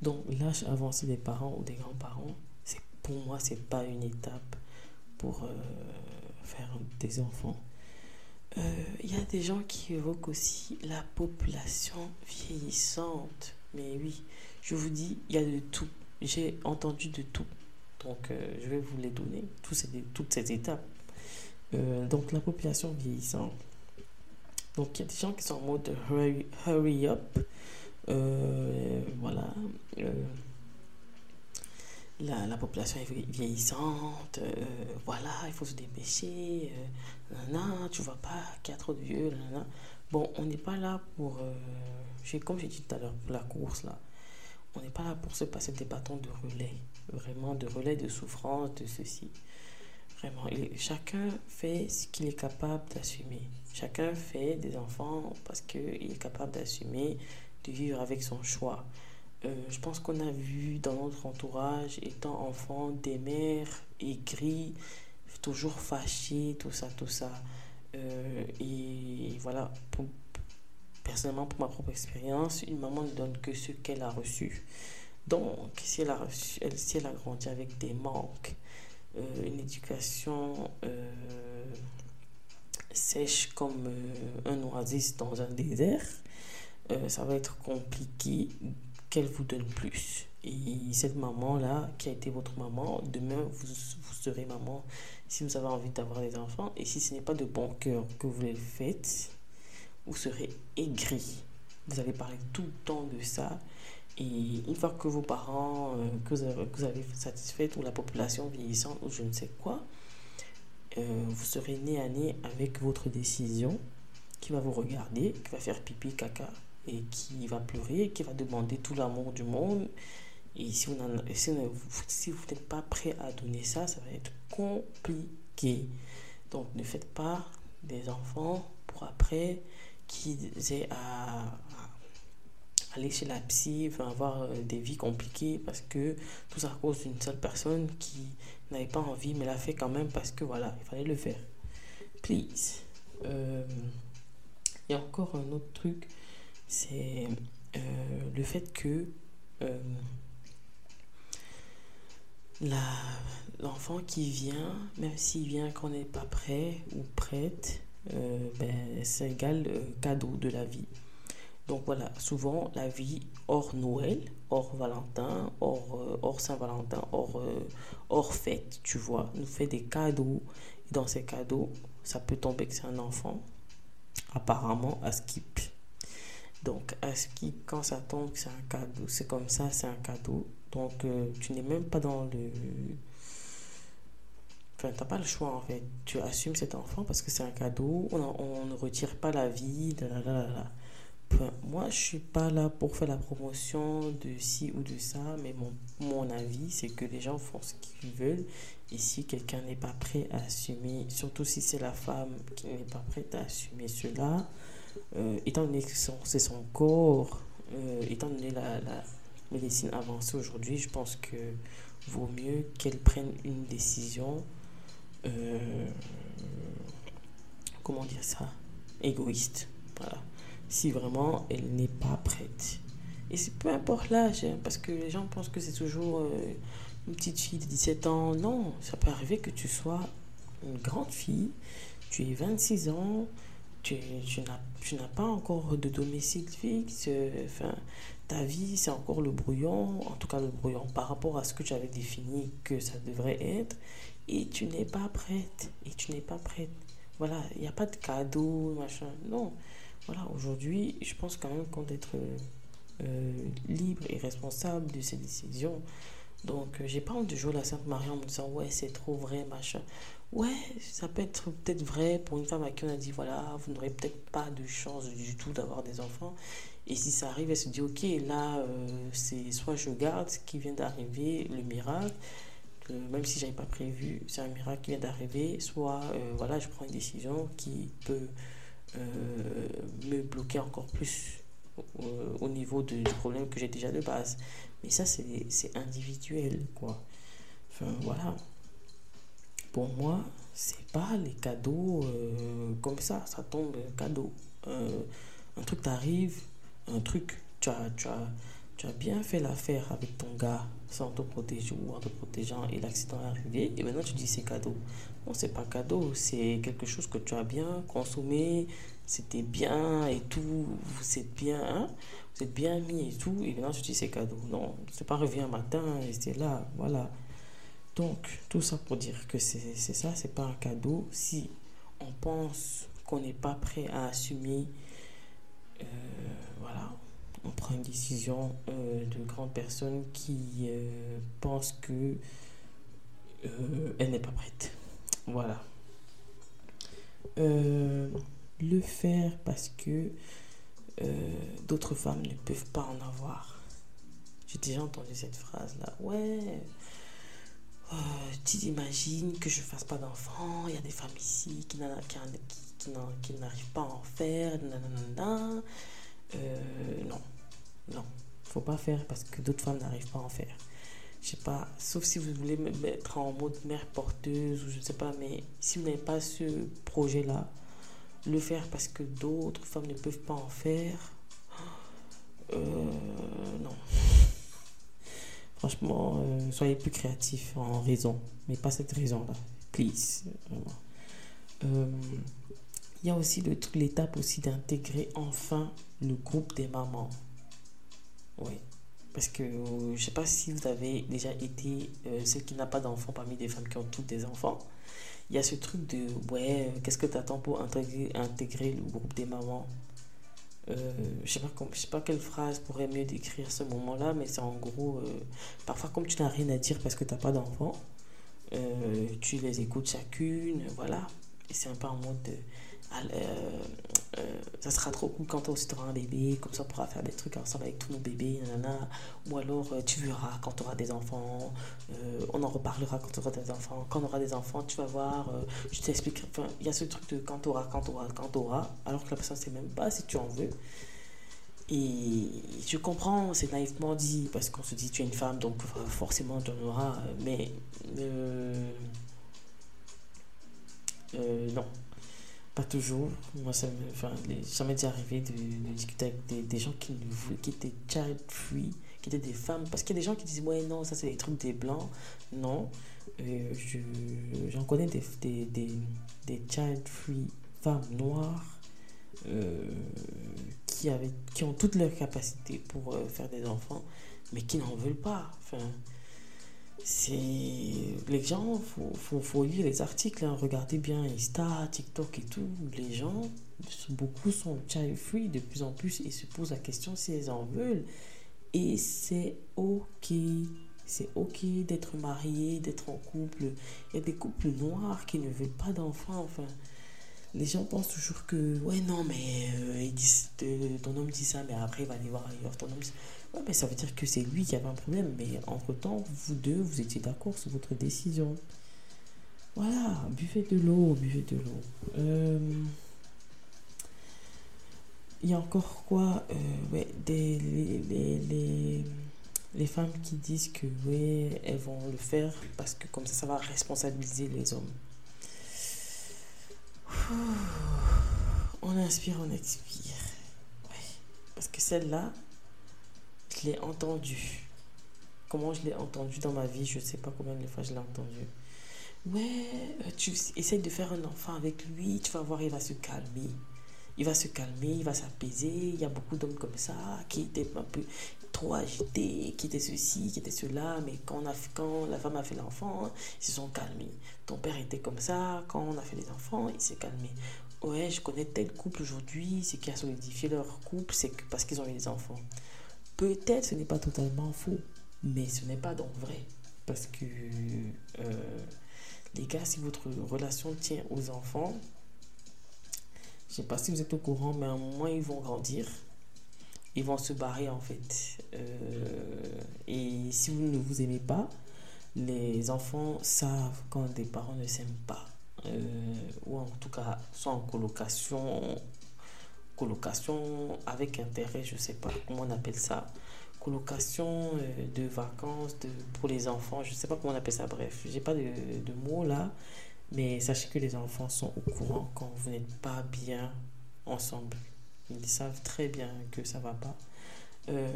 Donc l'âge avancé des parents ou des grands-parents, c'est pour moi, c'est pas une étape pour euh, faire des enfants. Il euh, y a des gens qui évoquent aussi la population vieillissante. Mais oui, je vous dis, il y a de tout. J'ai entendu de tout. Donc, euh, je vais vous les donner, tous ces, toutes ces étapes. donc, la population vieillissante. Donc, il y a des gens qui sont en mode hurry, hurry up. voilà la, la, population est vieillissante, euh, voilà, il faut se dépêcher, euh, tu vois pas qu'il vieux, Bon, on n'est pas là pour, euh, comme j'ai dit tout à l'heure, pour la course, là. On n'est pas là pour se passer des bâtons de relais, vraiment de relais de souffrance, de ceci. Vraiment, chacun fait ce qu'il est capable d'assumer. Chacun fait des enfants parce qu'il est capable d'assumer, de vivre avec son choix. Euh, je pense qu'on a vu dans notre entourage, étant enfant, des mères aigries, toujours fâchées, tout ça, tout ça. Euh, et voilà, personnellement, pour ma propre expérience, une maman ne donne que ce qu'elle a reçu. Donc, si elle a, grandi avec des manques, euh, une éducation sèche comme un oasis dans un désert, ça va être compliqué qu'elle vous donne plus. Et cette maman-là, qui a été votre maman, demain, vous, vous serez maman si vous avez envie d'avoir des enfants. Et si ce n'est pas de bon cœur que vous le faites, vous serez aigri. Vous allez parler tout le temps de ça. Et une fois que vos parents, euh, que, vous avez, que, satisfait, ou la population vieillissante, ou je ne sais quoi, euh, vous serez nez à nez avec votre décision qui va vous regarder, qui va faire pipi, caca, et qui va pleurer, qui va demander tout l'amour du monde. Et si vous, si vous n'êtes pas prêt à donner ça, ça va être compliqué. Donc ne faites pas des enfants pour après qu'ils aient à, aller chez la psy, enfin, avoir euh, des vies compliquées parce que tout ça à cause d'une seule personne qui n'avait pas envie, mais l'a fait quand même parce que voilà, il fallait le faire. Please. Euh, il y a encore un autre truc c'est euh, le fait que euh, l'enfant qui vient, même s'il vient qu'on n'est pas prêt ou prête, euh, ben, c'est égal cadeau de la vie. Donc voilà, souvent la vie hors Noël, hors Valentin, hors, hors Saint-Valentin, hors, hors fête, tu vois, nous fait des cadeaux. Et dans ces cadeaux, ça peut tomber que c'est un enfant, apparemment à skip. Donc, à qui, quand ça tombe, c'est un cadeau. C'est comme ça, c'est un cadeau. Donc, euh, tu n'es même pas dans le. Enfin, tu n'as pas le choix en fait. Tu assumes cet enfant parce que c'est un cadeau. On, ne retire pas la vie. Moi, je suis pas là pour faire la promotion de ci ou de ça, mais mon, mon avis, c'est que les gens font ce qu'ils veulent. Et si quelqu'un n'est pas prêt à assumer, surtout si c'est la femme qui n'est pas prête à assumer cela, euh, étant donné que c'est son corps, euh, étant donné la, la médecine avancée aujourd'hui, je pense que vaut mieux qu'elle prenne une décision euh, comment dire ça, égoïste. Voilà. Si vraiment elle n'est pas prête. Et c'est peu importe l'âge, hein, parce que les gens pensent que c'est toujours euh, une petite fille de 17 ans. Non, ça peut arriver que tu sois une grande fille, tu es 26 ans, tu, n'as pas encore de domicile fixe, enfin, ta vie c'est encore le brouillon, en tout cas le brouillon par rapport à ce que tu avais défini que ça devrait être, et tu n'es pas prête, et tu n'es pas prête. Voilà, il n'y a pas de cadeau, machin, non. Voilà, aujourd'hui, je pense quand même qu'on doit être euh, libre et responsable de ses décisions. Donc, euh, j'ai pas envie de jouer la Sainte Marie en me disant, ouais, c'est trop vrai, machin. Ouais, ça peut être peut-être vrai pour une femme à qui on a dit, voilà, vous n'aurez peut-être pas de chance du tout d'avoir des enfants. Et si ça arrive, elle se dit, ok, là, euh, c'est soit je garde ce qui vient d'arriver, le miracle, même si j'avais pas prévu, c'est un miracle qui vient d'arriver, soit, voilà, je prends une décision qui peut me bloquer encore plus au, niveau du problème que j'ai déjà de base. Mais ça, c'est individuel, quoi. Enfin, voilà. Pour moi, c'est pas les cadeaux euh, comme ça, ça tombe cadeau. Euh, un truc t'arrive, un truc, tu as, tu as, tu as bien fait l'affaire avec ton gars sans te protéger ou en te protégeant et l'accident est arrivé et maintenant tu dis c'est cadeau. Non, c'est pas cadeau, c'est quelque chose que tu as bien consommé, c'était bien et tout, vous êtes bien, hein, vous êtes bien mis et tout, et maintenant tu dis c'est cadeau. Non, c'est pas revient un matin et c'est là, voilà. Donc, tout ça pour dire que c'est ça, c'est pas un cadeau. Si on pense qu'on n'est pas prêt à assumer, euh, voilà, on prend une décision euh, de grande personne qui euh, pense que elle n'est pas prête. Voilà le faire parce que euh, d'autres femmes ne peuvent pas en avoir. J'ai déjà entendu cette phrase-là. Ouais, euh, tu t'imagines que je fasse pas d'enfants, il y a des femmes ici qui, n'arrivent pas à en faire, euh, non, non, faut pas faire parce que d'autres femmes n'arrivent pas à en faire. Je sais pas, sauf si vous voulez me mettre en mode mère porteuse ou je ne sais pas, mais si vous n'avez pas ce projet-là, le faire parce que d'autres femmes ne peuvent pas en faire. Euh, non. Franchement, euh, soyez plus créatifs en raison, mais pas cette raison-là. Please. Euh, il y a aussi l'étape aussi d'intégrer enfin le groupe des mamans. Oui. Parce que je sais pas si vous avez déjà été celle qui n'a pas d'enfants parmi des femmes qui ont toutes des enfants il y a ce truc de ouais, qu'est-ce que tu attends pour intégrer, intégrer le groupe des mamans? Euh, je sais sais pas quelle phrase pourrait mieux décrire ce moment-là, mais c'est en gros, euh, parfois comme tu n'as rien à dire parce que tu n'as pas d'enfant, euh, tu les écoutes chacune, voilà. Et c'est un peu en mode, euh, euh, ça sera trop cool quand tu auras un bébé, comme ça on pourra faire des trucs ensemble avec tous nos bébés, ou alors euh, tu verras quand tu auras des enfants, on en reparlera quand tu auras des enfants, quand on aura des enfants, tu vas voir, je t'explique, enfin, il y a ce truc de quand tu auras, quand tu auras, quand tu auras, alors que la personne ne sait même pas si tu en veux. Et je comprends, c'est naïvement dit, parce qu'on se dit tu es une femme, donc forcément tu en auras, mais non, pas toujours. Moi, ça, enfin, m'est déjà arrivé de, discuter avec des, des, gens qui, qui étaient child free, qui étaient des femmes. Parce qu'il y a des gens qui disent, ouais, non, ça c'est des trucs des blancs. Non. Euh, J'en connais des, des, des, des, child free femmes noires euh, qui, avaient, qui ont toutes leurs capacités pour euh, faire des enfants, mais qui n'en veulent pas. Enfin, c'est les gens faut, faut, lire les articles hein. regardez bien Insta TikTok et tout. Les gens beaucoup sont child free de plus en plus et se posent la question si elles en veulent. Et c'est ok. C'est ok d'être marié d'être en couple. Il y a des couples noirs qui ne veulent pas d'enfants enfin. Les gens pensent toujours que ouais non mais euh, disent, ton homme dit ça mais après il va aller voir ailleurs. Ton Ouais, mais ça veut dire que c'est lui qui avait un problème. Mais entre-temps, vous deux, vous étiez d'accord sur votre décision. Voilà, buvez de l'eau, buvez de l'eau. Euh, il y a encore quoi euh, ouais, des, les, les, les, femmes qui disent que ouais, elles vont le faire parce que comme ça, ça va responsabiliser les hommes. On inspire, on expire. Parce que celle-là, je l'ai entendue. Comment je l'ai entendue dans ma vie, je ne sais pas combien de fois je l'ai entendue. Ouais, euh, tu essayes de faire un enfant avec lui, tu vas voir, il va se calmer. Il va se calmer, il va s'apaiser. Il y a beaucoup d'hommes comme ça qui étaient un peu trop agités, qui étaient ceci, qui étaient cela. Mais quand, on a, quand la femme a fait l'enfant, ils se sont calmés. Ton père était comme ça, quand on a fait les enfants, il s'est calmé. Ouais, je connais tel couple aujourd'hui, c'est qui a solidifié leur couple, c'est parce qu'ils ont eu des enfants. Peut-être ce n'est pas totalement faux, mais ce n'est pas donc vrai. Parce que euh, les gars, si votre relation tient aux enfants, je ne sais pas si vous êtes au courant, mais à un moment, ils vont grandir. Ils vont se barrer, en fait. Euh, et si vous ne vous aimez pas, les enfants savent quand des parents ne s'aiment pas. Euh, ou en tout cas, sont en colocation, colocation avec intérêt, je sais pas comment on appelle ça colocation euh, de vacances de, pour les enfants. Je sais pas comment on appelle ça. Bref, j'ai pas de, de mots là. Mais sachez que les enfants sont au courant quand vous n'êtes pas bien ensemble. Ils savent très bien que ça va pas. Euh,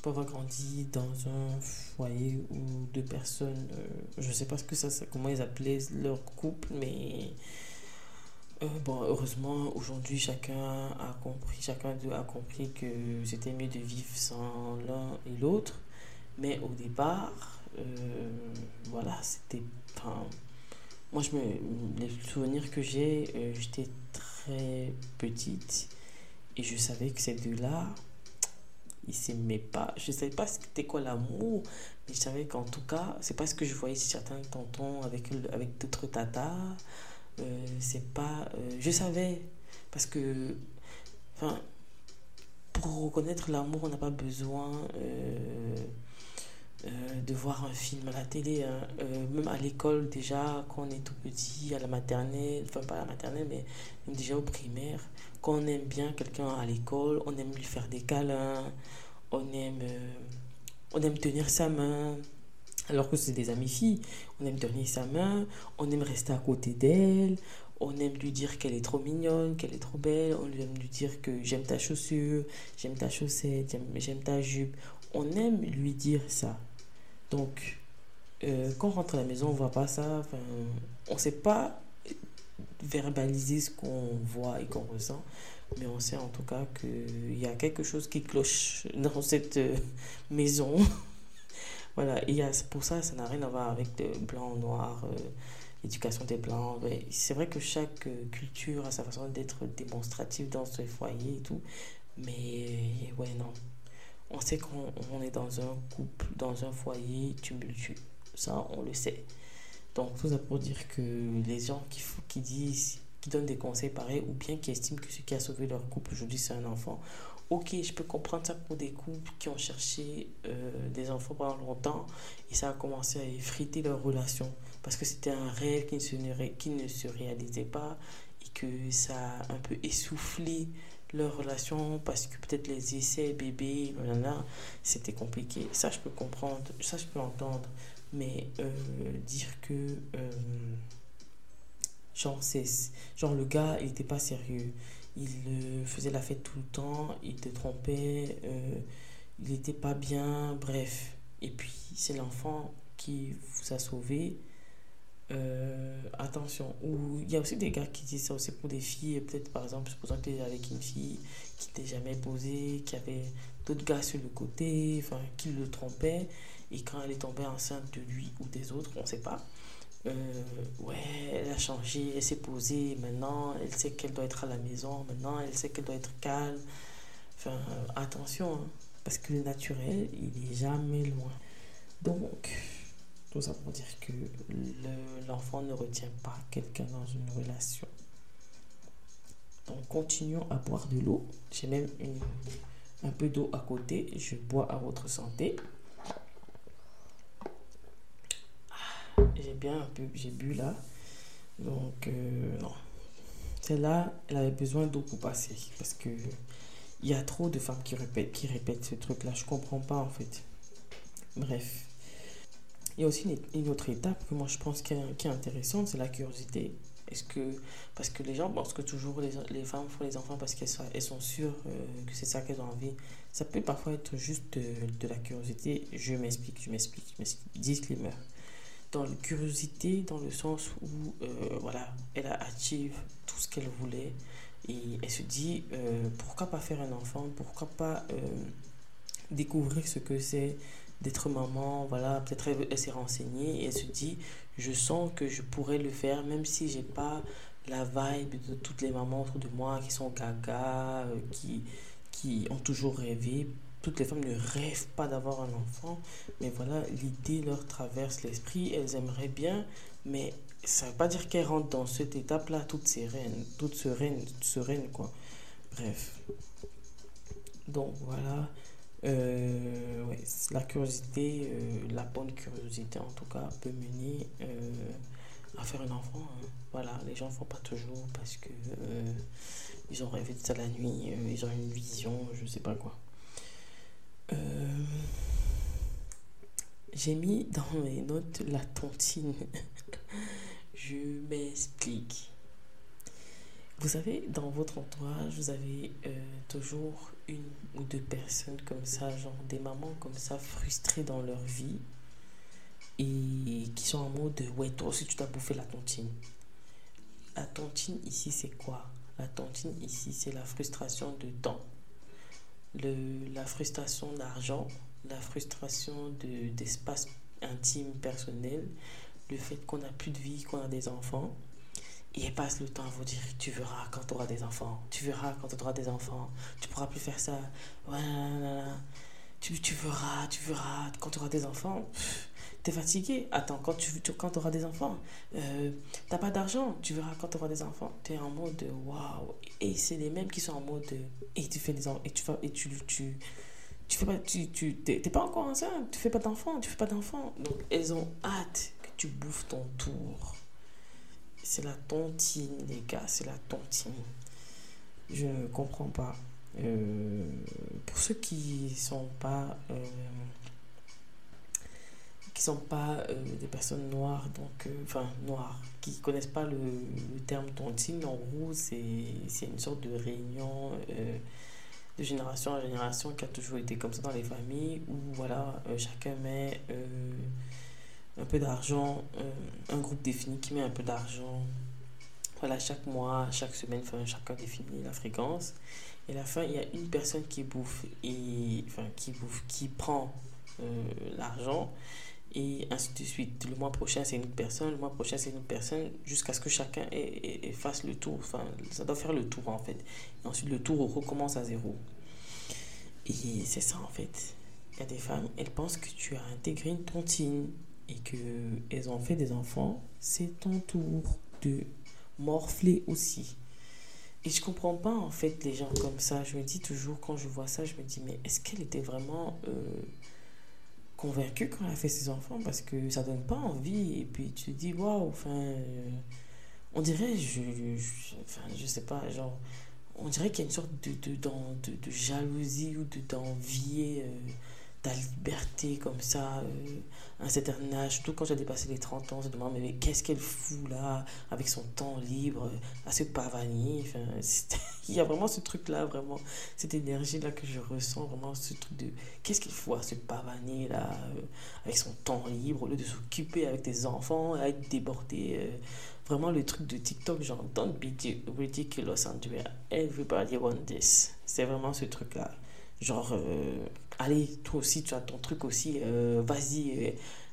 pour avoir grandi dans un foyer où deux personnes, euh, je sais pas ce que ça, comment ils appelaient leur couple, mais euh, bon, heureusement, aujourd'hui, chacun a compris, chacun d'eux a compris que c'était mieux de vivre sans l'un et l'autre. Mais au départ, euh, voilà, c'était. Moi, je me, les souvenirs que j'ai, euh, j'étais très petite et je savais que ces deux-là, ils s'aimaient pas. Je ne savais pas c'était quoi l'amour, mais je savais qu'en tout cas, c'est pas ce que je voyais certains tontons avec, avec d'autres tatas. Euh, c'est pas. Euh, je savais, parce que. Enfin, pour reconnaître l'amour, on n'a pas besoin euh, de voir un film à la télé. Hein. même à l'école, déjà, quand on est tout petit, à la maternelle, enfin pas à la maternelle, mais déjà au primaire, quand on aime bien quelqu'un à l'école, on aime lui faire des câlins, on aime, on aime tenir sa main, alors que c'est des amis filles. On aime donner sa main, on aime rester à côté d'elle, on aime lui dire qu'elle est trop mignonne, qu'elle est trop belle, on aime lui dire que j'aime ta chaussure, j'aime ta chaussette, j'aime ta jupe. On aime lui dire ça. Donc, euh, quand on rentre à la maison, on voit pas ça. on ne sait pas verbaliser ce qu'on voit et qu'on ressent, mais on sait en tout cas qu'il y a quelque chose qui cloche dans cette euh, maison. Voilà, et pour ça, ça n'a rien à voir avec le blanc, noir, euh, l'éducation des blancs. C'est vrai que chaque euh, culture a sa façon d'être démonstrative dans ce foyer et tout. Mais ouais, non. On sait qu'on est dans un couple, dans un foyer tumultueux. Ça, on le sait. Donc, tout ça pour dire que les gens qui, qui disent, qui donnent des conseils pareils, ou bien qui estiment que ce qui a sauvé leur couple aujourd'hui, c'est un enfant, Ok, je peux comprendre ça pour des couples qui ont cherché euh, des enfants pendant longtemps et ça a commencé à effriter leur relation parce que c'était un rêve qui ne, se, réalisait pas et que ça a un peu essoufflé leur relation parce que peut-être les essais bébés, c'était compliqué. Ça, je peux comprendre, ça, je peux entendre. Mais euh, dire que, euh, genre, genre, le gars, il n'était pas sérieux il faisait la fête tout le temps, il te trompait, euh, il n'était pas bien, bref. Et puis, c'est l'enfant qui vous a sauvé. Euh, attention, ou il y a aussi des gars qui disent ça aussi pour des filles, peut-être par exemple, supposons que tu avec une fille qui t'est jamais posée, qui avait d'autres gars sur le côté, enfin, qui le trompaient, et quand elle est tombée enceinte de lui ou des autres, on ne sait pas, ouais, elle a changé, elle s'est posée, maintenant elle sait qu'elle doit être à la maison, maintenant elle sait qu'elle doit être calme. Enfin, attention, hein, parce que le naturel, il est jamais loin. Donc, tout ça pour dire que l'enfant ne retient pas quelqu'un dans une relation. Donc, continuons à boire de l'eau. J'ai même un peu d'eau à côté. Je bois à votre santé. J'ai bien j'ai bu là. Donc, euh, non. Celle-là, elle avait besoin d'eau pour passer. Parce que il y a trop de femmes qui répètent, qui répètent ce truc-là. Je comprends pas, en fait. Bref. Il y a aussi une, autre étape que moi je pense qui est, intéressante, c'est la curiosité. Est-ce que. Parce que les gens pensent que toujours les, femmes font les enfants parce qu'elles sont, sûres euh, que c'est ça qu'elles ont envie. Ça peut parfois être juste de, la curiosité. Je m'explique, je m'explique. Disclaimer. Dans la curiosité, dans le sens où, euh, voilà, elle a active tout ce qu'elle voulait. Et elle se dit euh, pourquoi pas faire un enfant? Pourquoi pas découvrir ce que c'est d'être maman, voilà, peut-être elle, s'est renseignée et elle se dit, je sens que je pourrais le faire, même si j'ai pas la vibe de toutes les mamans autour de moi qui sont gaga, euh, qui, qui ont toujours rêvé. Toutes les femmes ne rêvent pas d'avoir un enfant, mais voilà, l'idée leur traverse l'esprit, elles aimeraient bien, mais ça veut pas dire qu'elles rentrent dans cette étape-là toutes sereines, toutes sereines, toutes sereines, quoi. Bref. Donc voilà, euh, la curiosité, euh, la bonne curiosité en tout cas, peut mener euh, à faire un enfant. Hein. Voilà, les gens ne font pas toujours parce que ils ont rêvé de ça la nuit, ils ont une vision, je sais pas quoi. J'ai mis dans mes notes la tontine. je m'explique. Vous savez, dans votre entourage, vous avez toujours une ou deux personnes comme ça, genre des mamans comme ça, frustrées dans leur vie et qui sont en mode ouais, toi aussi tu t'as bouffé la tontine. La tontine ici, c'est quoi? La tontine ici, c'est la frustration de temps, le, la frustration d'argent, la frustration d'espace intime, personnel, le fait qu'on n'a plus de vie, qu'on a des enfants il passe le temps à vous dire tu verras quand tu auras des enfants, tu verras quand tu auras des enfants, tu pourras plus faire ça. Tu, tu verras, tu verras quand tu auras des enfants. Es fatigué. Attends, quand tu, quand auras des enfants, euh, t'as pas d'argent, tu verras quand tu auras des enfants. Tu es en mode waouh. Et c'est les mêmes qui sont en mode et tu fais des et tu et tu, tu tu fais pas tu tu t'es pas encore enceinte, tu fais pas d'enfants, tu fais pas d'enfants. Donc elles ont hâte que tu bouffes ton tour. C'est la tontine, les gars, c'est la tontine. Je comprends pas. Euh, pour ceux qui sont pas euh, sont pas euh, des personnes noires donc enfin noires qui connaissent pas le, terme tontine en gros c'est une sorte de réunion de génération en génération qui a toujours été comme ça dans les familles où voilà chacun met un peu d'argent, euh, un groupe défini qui met un peu d'argent. Voilà, chaque mois, chaque semaine, enfin, chacun définit la fréquence. Et à la fin, il y a une personne qui bouffe, et, enfin, qui bouffe, qui prend euh, l'argent. Et ainsi de suite. Le mois prochain, c'est une personne. Le mois prochain, c'est une personne. Jusqu'à ce que chacun fasse le tour. Enfin, ça doit faire le tour, en fait. Et ensuite, le tour recommence à zéro. Et c'est ça, en fait. Il y a des femmes, elles pensent que tu as intégré une tontine et qu'elles ont fait des enfants, c'est ton tour de morfler aussi. Et je comprends pas en fait les gens comme ça. Je me dis toujours quand je vois ça, je me dis mais est-ce qu'elle était vraiment euh, convaincue quand elle fait ses enfants Parce que ça donne pas envie. Et puis tu te dis waouh, enfin, euh, on dirait, je, je, enfin, je sais pas, genre, on dirait qu'il y a une sorte de, de, de, de jalousie ou d'envie. Euh, ta liberté comme ça euh, à un certain âge, surtout quand j'ai dépassé les 30 ans, je me demande mais, qu'est-ce qu'elle fout là avec son temps libre à se pavaner. Il y a vraiment ce truc-là, vraiment, cette énergie-là que je ressens, vraiment ce truc de qu'est-ce qu'il faut à se pavaner là euh, avec son temps libre au lieu de s'occuper avec tes enfants, à être débordé. Euh, vraiment le truc de TikTok, genre don't be ridiculous and everybody want this. C'est vraiment ce truc-là. Genre, allez, toi aussi, tu as ton truc aussi, euh, vas-y, euh,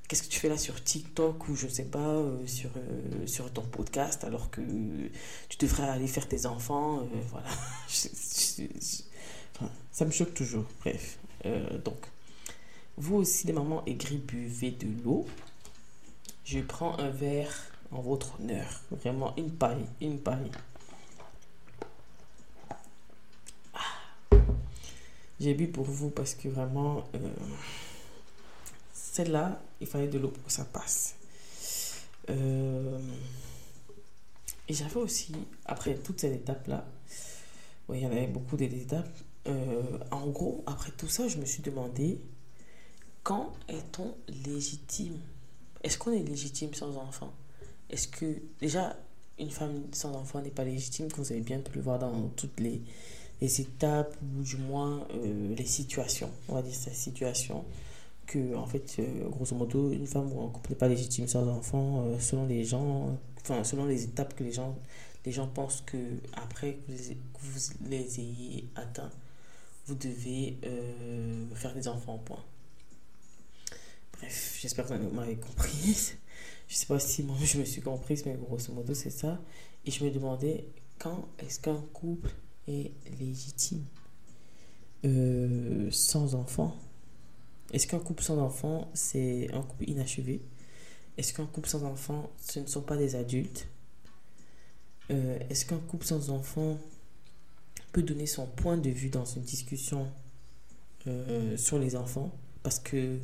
qu'est-ce que tu fais là sur TikTok ou je sais pas, euh, sur, sur ton podcast alors que tu devrais aller faire tes enfants, voilà. ça me choque toujours, bref. donc, vous aussi, les mamans aigries, buvez de l'eau. Je prends un verre en votre honneur, vraiment une paille, une paille. J'ai bu pour vous parce que vraiment, euh, celle-là, il fallait de l'eau pour que ça passe. Euh, et j'avais aussi, après toutes ces étapes-là, il y en avait beaucoup d'étapes. Euh, en gros, après tout ça, je me suis demandé, quand est-on légitime? Est-ce qu'on est légitime sans enfant? Est-ce que, déjà, une femme sans enfant n'est pas légitime, vous avez bien pu le voir dans toutes les, les étapes ou du moins euh, les situations, on va dire cette situation, que en fait, euh, grosso modo, une femme ou un couple n'est pas légitime sans enfant euh, selon les gens, enfin selon les étapes que les gens, les gens pensent que après que vous, les ayez atteints, vous devez faire des enfants, point. Bref, j'espère que vous m'avez compris. Je sais pas si moi je me suis comprise, mais grosso modo c'est ça. Et je me demandais quand est-ce qu'un couple est légitime. Euh, sans enfant Est-ce qu'un couple sans enfant c'est un couple inachevé? Est-ce qu'un couple sans enfant ce ne sont pas des adultes? Euh, Est-ce qu'un couple sans enfant peut donner son point de vue dans une discussion euh, sur les enfants? Parce que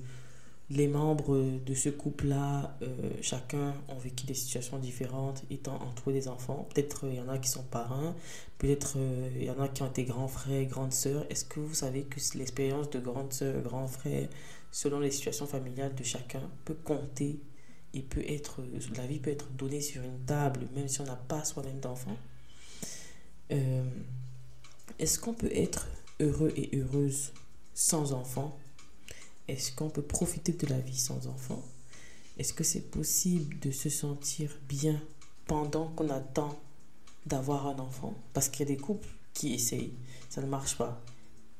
les membres de ce couple-là, euh, chacun ont vécu des situations différentes étant entouré des enfants. Peut-être il euh, y en a qui sont parrains, peut-être euh, il y en a qui ont été grands frères, grandes sœurs. Est-ce que vous savez que l'expérience de grande sœur, grand frère, selon les situations familiales de chacun, peut compter et peut être, la vie peut être donnée sur une table, même si on n'a pas soi-même d'enfants? Est-ce qu'on peut être heureux et heureuse sans enfants? Est-ce qu'on peut profiter de la vie sans enfant? Est-ce que c'est possible de se sentir bien pendant qu'on attend d'avoir un enfant? Parce qu'il y a des couples qui essayent, ça ne marche pas.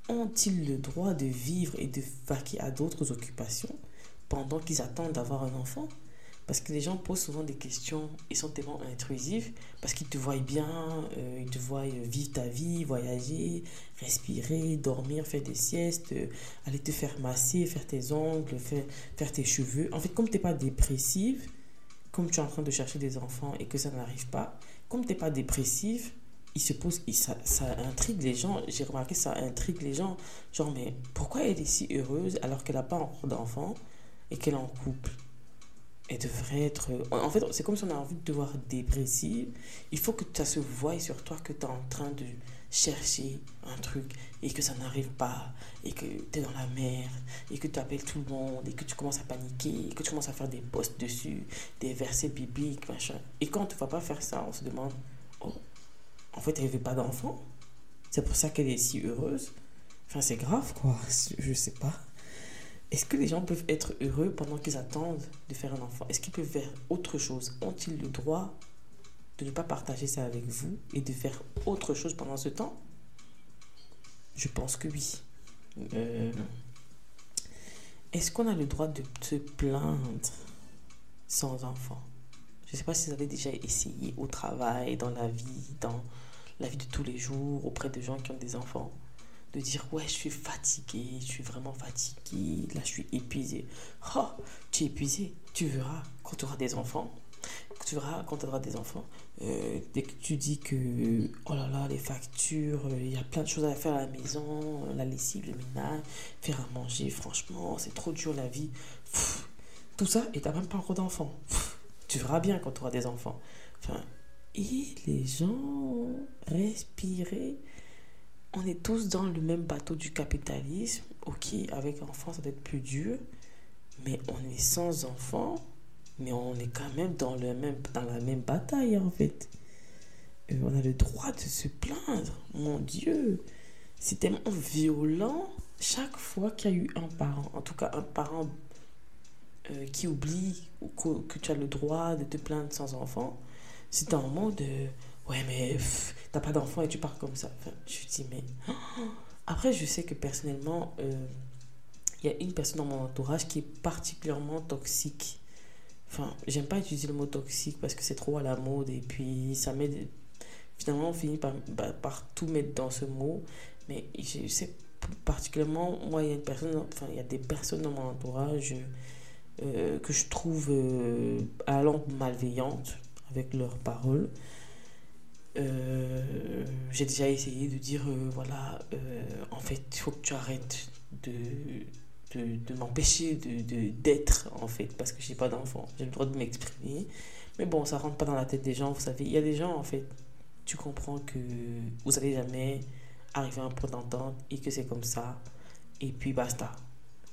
Ont-ils le droit de vivre et de vaquer à d'autres occupations pendant qu'ils attendent d'avoir un enfant? Parce que les gens posent souvent des questions, ils sont tellement intrusifs, parce qu'ils te voient bien, euh, ils te voient vivre ta vie, voyager, respirer, dormir, faire des siestes, euh, aller te faire masser, faire tes ongles, faire, faire tes cheveux. En fait, comme tu n'es pas dépressive, comme tu es en train de chercher des enfants et que ça n'arrive pas, comme tu n'es pas dépressive, il se pose, ça, ça intrigue les gens. J'ai remarqué ça intrigue les gens. Genre, mais pourquoi elle est si heureuse alors qu'elle n'a pas encore d'enfant et qu'elle est en couple? Elle devrait être. En fait, c'est comme si on a envie de te voir dépressive. Il faut que ça se voie sur toi que tu es en train de chercher un truc et que ça n'arrive pas et que tu es dans la merde et que tu appelles tout le monde et que tu commences à paniquer et que tu commences à faire des posts dessus, des versets bibliques, machin. Et quand tu ne vas pas faire ça, on se demande oh, en fait, elle veut pas d'enfant? C'est pour ça qu'elle est si heureuse? Enfin, c'est grave, quoi. Je sais pas. Est-ce que les gens peuvent être heureux pendant qu'ils attendent de faire un enfant? Est-ce qu'ils peuvent faire autre chose? Ont-ils le droit de ne pas partager ça avec vous et de faire autre chose pendant ce temps? Je pense que oui. Euh, est-ce qu'on a le droit de se plaindre sans enfant? Je ne sais pas si vous avez déjà essayé au travail, dans la vie, dans la vie de tous les jours, auprès de gens qui ont des enfants de dire ouais je suis fatigué, je suis vraiment fatigué, là je suis épuisé. Oh, tu es épuisé, tu verras quand tu auras des enfants. Tu verras quand tu auras des enfants. Euh, dès que tu dis que oh là là les factures, euh, il y a plein de choses à faire à la maison, la lessive, le ménage, faire à manger, franchement c'est trop dur la vie. tout ça et t'as même pas encore d'enfants. Tu verras bien quand tu auras des enfants. Enfin, et les gens respirer on est tous dans le même bateau du capitalisme. Ok, avec enfants, ça doit être plus dur. Mais on est sans enfants, mais on est quand même dans, le même, dans la même bataille, en fait. On a le droit de se plaindre. Mon Dieu, c'est tellement violent chaque fois qu'il y a eu un parent, en tout cas un parent euh, qui oublie que, tu as le droit de te plaindre sans enfant. C'est un moment de ouais, mais t'as pas d'enfant et tu pars comme ça. je dis, mais. Après, je sais que personnellement, euh, il y a une personne dans mon entourage qui est particulièrement toxique. Enfin, j'aime pas utiliser le mot toxique parce que c'est trop à la mode et puis ça m'aide. Finalement, on finit par, bah, par, tout mettre dans ce mot. Mais je sais particulièrement, moi, il y a enfin, il y a des personnes dans mon entourage euh, que je trouve euh, la malveillantes avec leurs paroles. Euh, j'ai déjà essayé de dire, euh, voilà, en fait, il faut que tu arrêtes de, de, m'empêcher de, d'être en fait, parce que je n'ai pas d'enfant. J'ai le droit de m'exprimer. Mais bon, ça rentre pas dans la tête des gens, vous savez. Il y a des gens, en fait, tu comprends que vous n'allez jamais arriver à un point d'entente et que c'est comme ça. Et puis basta.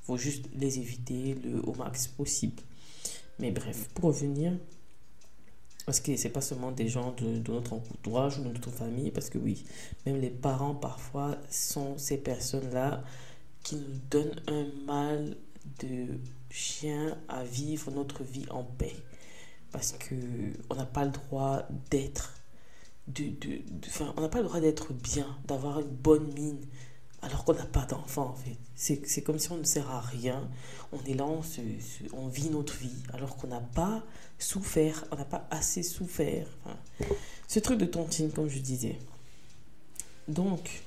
faut juste les éviter le, au max possible. Mais bref, pour revenir, Parce que c'est pas seulement des gens de, de, notre entourage ou de notre famille, parce que oui, même les parents parfois sont ces personnes-là qui nous donnent un mal de chien à vivre notre vie en paix. Parce que on n'a pas le droit d'être, de, de, on n'a pas le droit d'être bien, d'avoir une bonne mine, alors qu'on n'a pas d'enfant en fait. C'est comme si on ne sert à rien. On est là, on, on vit notre vie, alors qu'on n'a pas souffert, on n'a pas assez souffert. ce truc de tontine, comme je disais. Donc,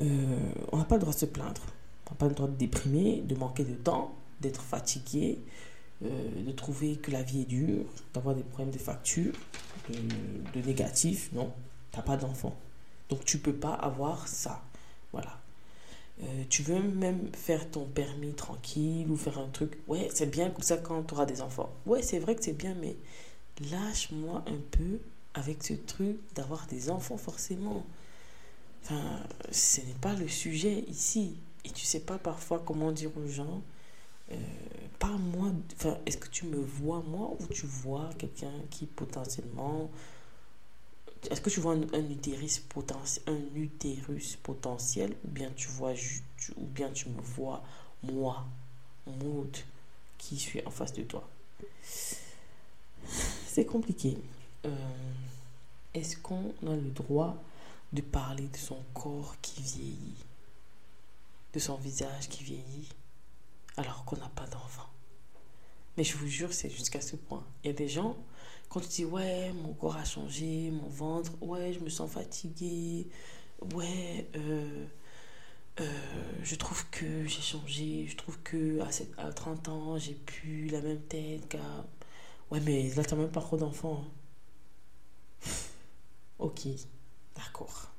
euh, on n'a pas le droit de se plaindre. N'a pas le droit de déprimer, de manquer de temps, d'être fatigué, euh, de trouver que la vie est dure, d'avoir des problèmes de facture, de, négatif. Non, tu n'as pas d'enfant. Donc, tu peux pas avoir ça. Voilà. Euh, tu veux même faire ton permis tranquille ou faire un truc. Ouais, c'est bien comme ça quand tu auras des enfants. Ouais, c'est vrai que c'est bien, mais lâche-moi un peu avec ce truc d'avoir des enfants forcément. Enfin, ce n'est pas le sujet ici. Et tu sais pas parfois comment dire aux gens, euh, pas moi, est-ce que tu me vois moi ou tu vois quelqu'un qui potentiellement est-ce que tu vois un, utérus potentiel, un utérus potentiel ou bien tu vois ou bien tu me vois moi, Maud, qui suis en face de toi? C'est compliqué. Euh, est-ce qu'on a le droit de parler de son corps qui vieillit, de son visage qui vieillit, alors qu'on n'a pas d'enfant Mais je vous jure, c'est jusqu'à ce point. Il y a des gens quand tu dis, ouais, mon corps a changé, mon ventre, ouais, je me sens fatiguée, ouais, euh, euh, je trouve que j'ai changé, je trouve que à, 30 ans, j'ai plus la même tête qu'à. Ouais, mais là, t'as même pas trop d'enfants. Hein. ok, d'accord.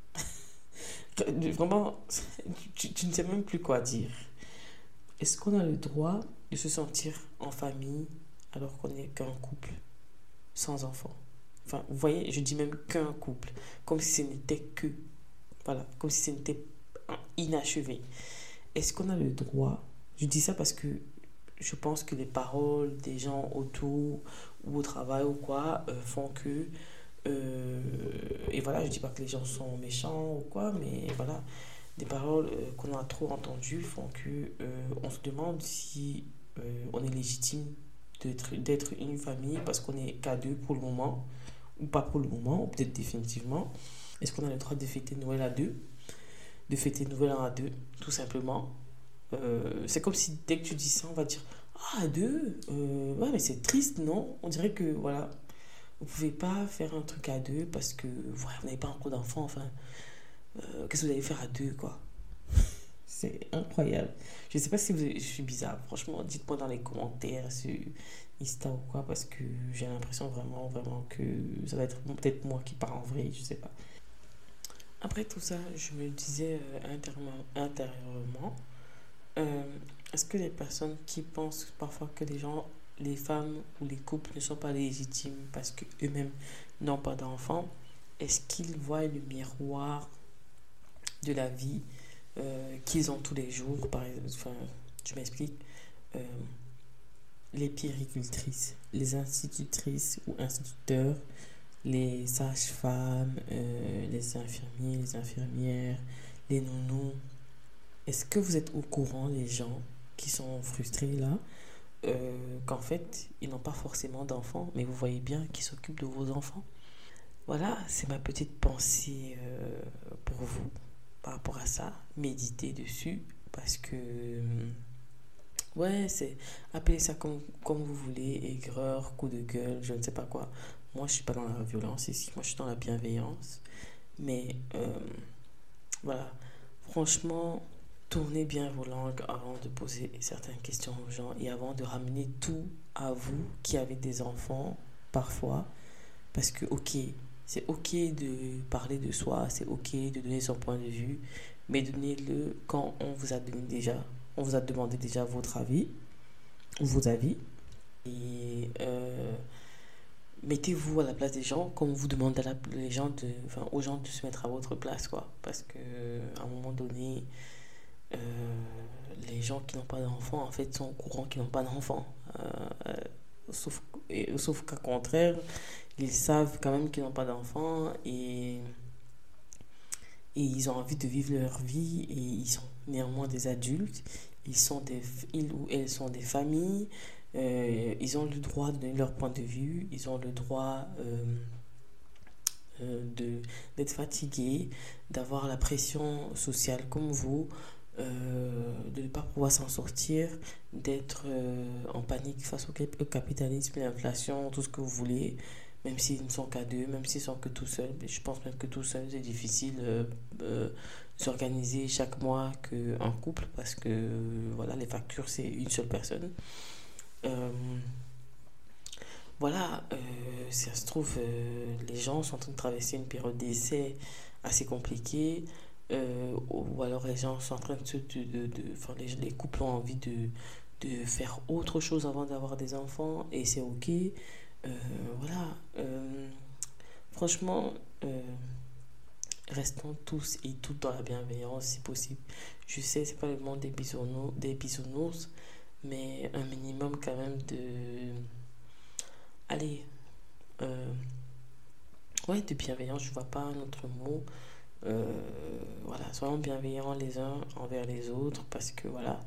Vraiment, tu, ne sais même plus quoi dire. Est-ce qu'on a le droit de se sentir en famille alors qu'on n'est qu'un couple sans enfant? Enfin, vous voyez, je dis même qu'un couple, comme si ce n'était que, voilà, comme si ce n'était inachevé. Est-ce qu'on a le droit? Je dis ça parce que je pense que les paroles des gens autour ou au travail ou quoi euh, font que euh, et voilà je dis pas que les gens sont méchants ou quoi mais voilà des paroles euh, qu'on a trop entendues font que on se demande si on est légitime d'être une famille parce qu'on est qu'à deux pour le moment, ou pas pour le moment, ou peut-être définitivement. Est-ce qu'on a le droit de fêter Noël à deux? De fêter Noël à deux, tout simplement. Euh, c'est comme si dès que tu dis ça, on va dire Ah, à deux euh, Ouais, mais c'est triste, non? On dirait que, voilà, vous pouvez pas faire un truc à deux parce que voilà, vous n'avez pas encore d'enfant, enfin. Euh, qu'est-ce que vous allez faire à deux, quoi? C'est incroyable. Je sais pas si je suis bizarre. Franchement, dites-moi dans les commentaires sur Insta ou quoi, parce que j'ai l'impression vraiment, vraiment que ça va être peut-être moi qui pars en vrai, je sais pas. Après tout ça, je me disais euh, intérieurement, euh, est-ce que les personnes qui pensent parfois que les gens, les femmes ou les couples ne sont pas légitimes parce qu'eux-mêmes n'ont pas d'enfants, est-ce qu'ils voient le miroir de la vie euh, qu'ils ont tous les jours. Par exemple, je m'explique. Euh, les péricultrices, les institutrices ou instituteurs, les sages-femmes, euh, les infirmiers, les infirmières, les nounous. Est-ce que vous êtes au courant, les gens qui sont frustrés là, qu'en fait, ils n'ont pas forcément d'enfants, mais vous voyez bien qu'ils s'occupent de vos enfants Voilà, c'est ma petite pensée pour vous par rapport à ça, méditer dessus, parce que, euh, ouais, c'est, appelez ça comme, comme vous voulez, aigreur, coup de gueule, je ne sais pas quoi. Moi, je suis pas dans la violence ici, moi, je suis dans la bienveillance. Mais, euh, voilà, franchement, tournez bien vos langues avant de poser certaines questions aux gens et avant de ramener tout à vous qui avez des enfants, parfois, parce que, ok, c'est ok de parler de soi, c'est ok de donner son point de vue, mais donnez-le quand on vous a donné déjà, on vous a demandé déjà votre avis, vos avis, et euh, mettez-vous à la place des gens comme vous demandez à les gens de, enfin, aux gens de se mettre à votre place, quoi, parce que à un moment donné, euh, les gens qui n'ont pas d'enfants, en fait, sont au courant qu'ils n'ont pas d'enfants. Euh, sauf, sauf qu'à contraire, ils savent quand même qu'ils n'ont pas d'enfants et, et ils ont envie de vivre leur vie et ils sont néanmoins des adultes. Ils, sont des, ou elles sont des familles. Euh, ils ont le droit de donner leur point de vue. Ils ont le droit euh, euh, de d'être fatigués, d'avoir la pression sociale comme vous. De ne pas pouvoir s'en sortir, d'être en panique face au capitalisme, l'inflation, tout ce que vous voulez, même s'ils ne sont qu'à deux, même s'ils sont que tout seuls. Je pense même que tout seul, c'est difficile euh, euh, s'organiser chaque mois qu'un couple parce que voilà, les factures, c'est une seule personne. Euh, voilà, ça se trouve, les gens sont en train de traverser une période d'essai assez compliquée. Ou alors les gens sont en train de, de, de, enfin, les, les, couples ont envie de, de faire autre chose avant d'avoir des enfants et c'est ok euh, voilà. Euh, franchement, euh, restons tous et toutes dans la bienveillance si possible. Je sais, c'est pas le monde des bisounours, des bisounours, mais un minimum quand même de. Allez. ouais, de bienveillance, je vois pas un autre mot. Voilà, soyons bienveillants les uns envers les autres parce que voilà,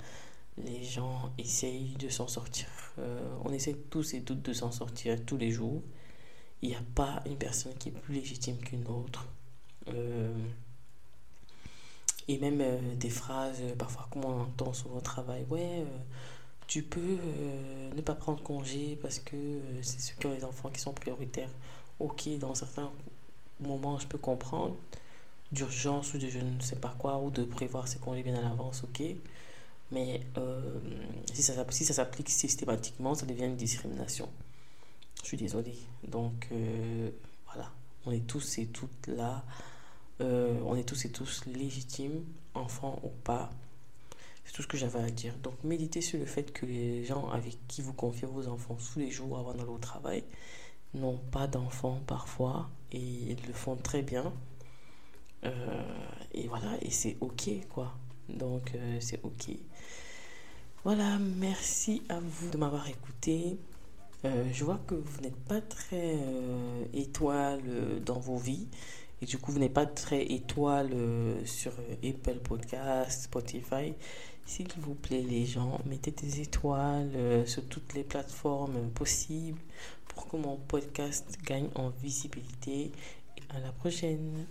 les gens essayent de s'en sortir. Euh, on essaie tous et toutes de s'en sortir tous les jours. Il n'y a pas une personne qui est plus légitime qu'une autre. Euh, et même euh, des phrases, parfois comme on entend sur votre travail, ouais, tu peux ne pas prendre congé parce que c'est ceux qui ont les enfants qui sont prioritaires. Ok, dans certains moments, je peux comprendre d'urgence ou de je ne sais pas quoi, ou de prévoir ses congés bien à l'avance, ok. Mais euh, si ça, si ça s'applique systématiquement, ça devient une discrimination. Je suis désolé. Donc euh, voilà, on est tous et toutes là. Euh, on est tous et tous légitimes, enfants ou pas. C'est tout ce que j'avais à dire. Donc méditez sur le fait que les gens avec qui vous confiez vos enfants tous les jours avant d'aller au travail n'ont pas d'enfants parfois et ils le font très bien. Et voilà, et c'est ok quoi. Donc c'est ok. Voilà, merci à vous de m'avoir écouté. Euh, je vois que vous n'êtes pas très euh, étoile euh, dans vos vies. Et du coup, vous n'êtes pas très étoile sur Apple Podcast, Spotify. S'il vous plaît, les gens, mettez des étoiles sur toutes les plateformes possibles pour que mon podcast gagne en visibilité. Et à la prochaine.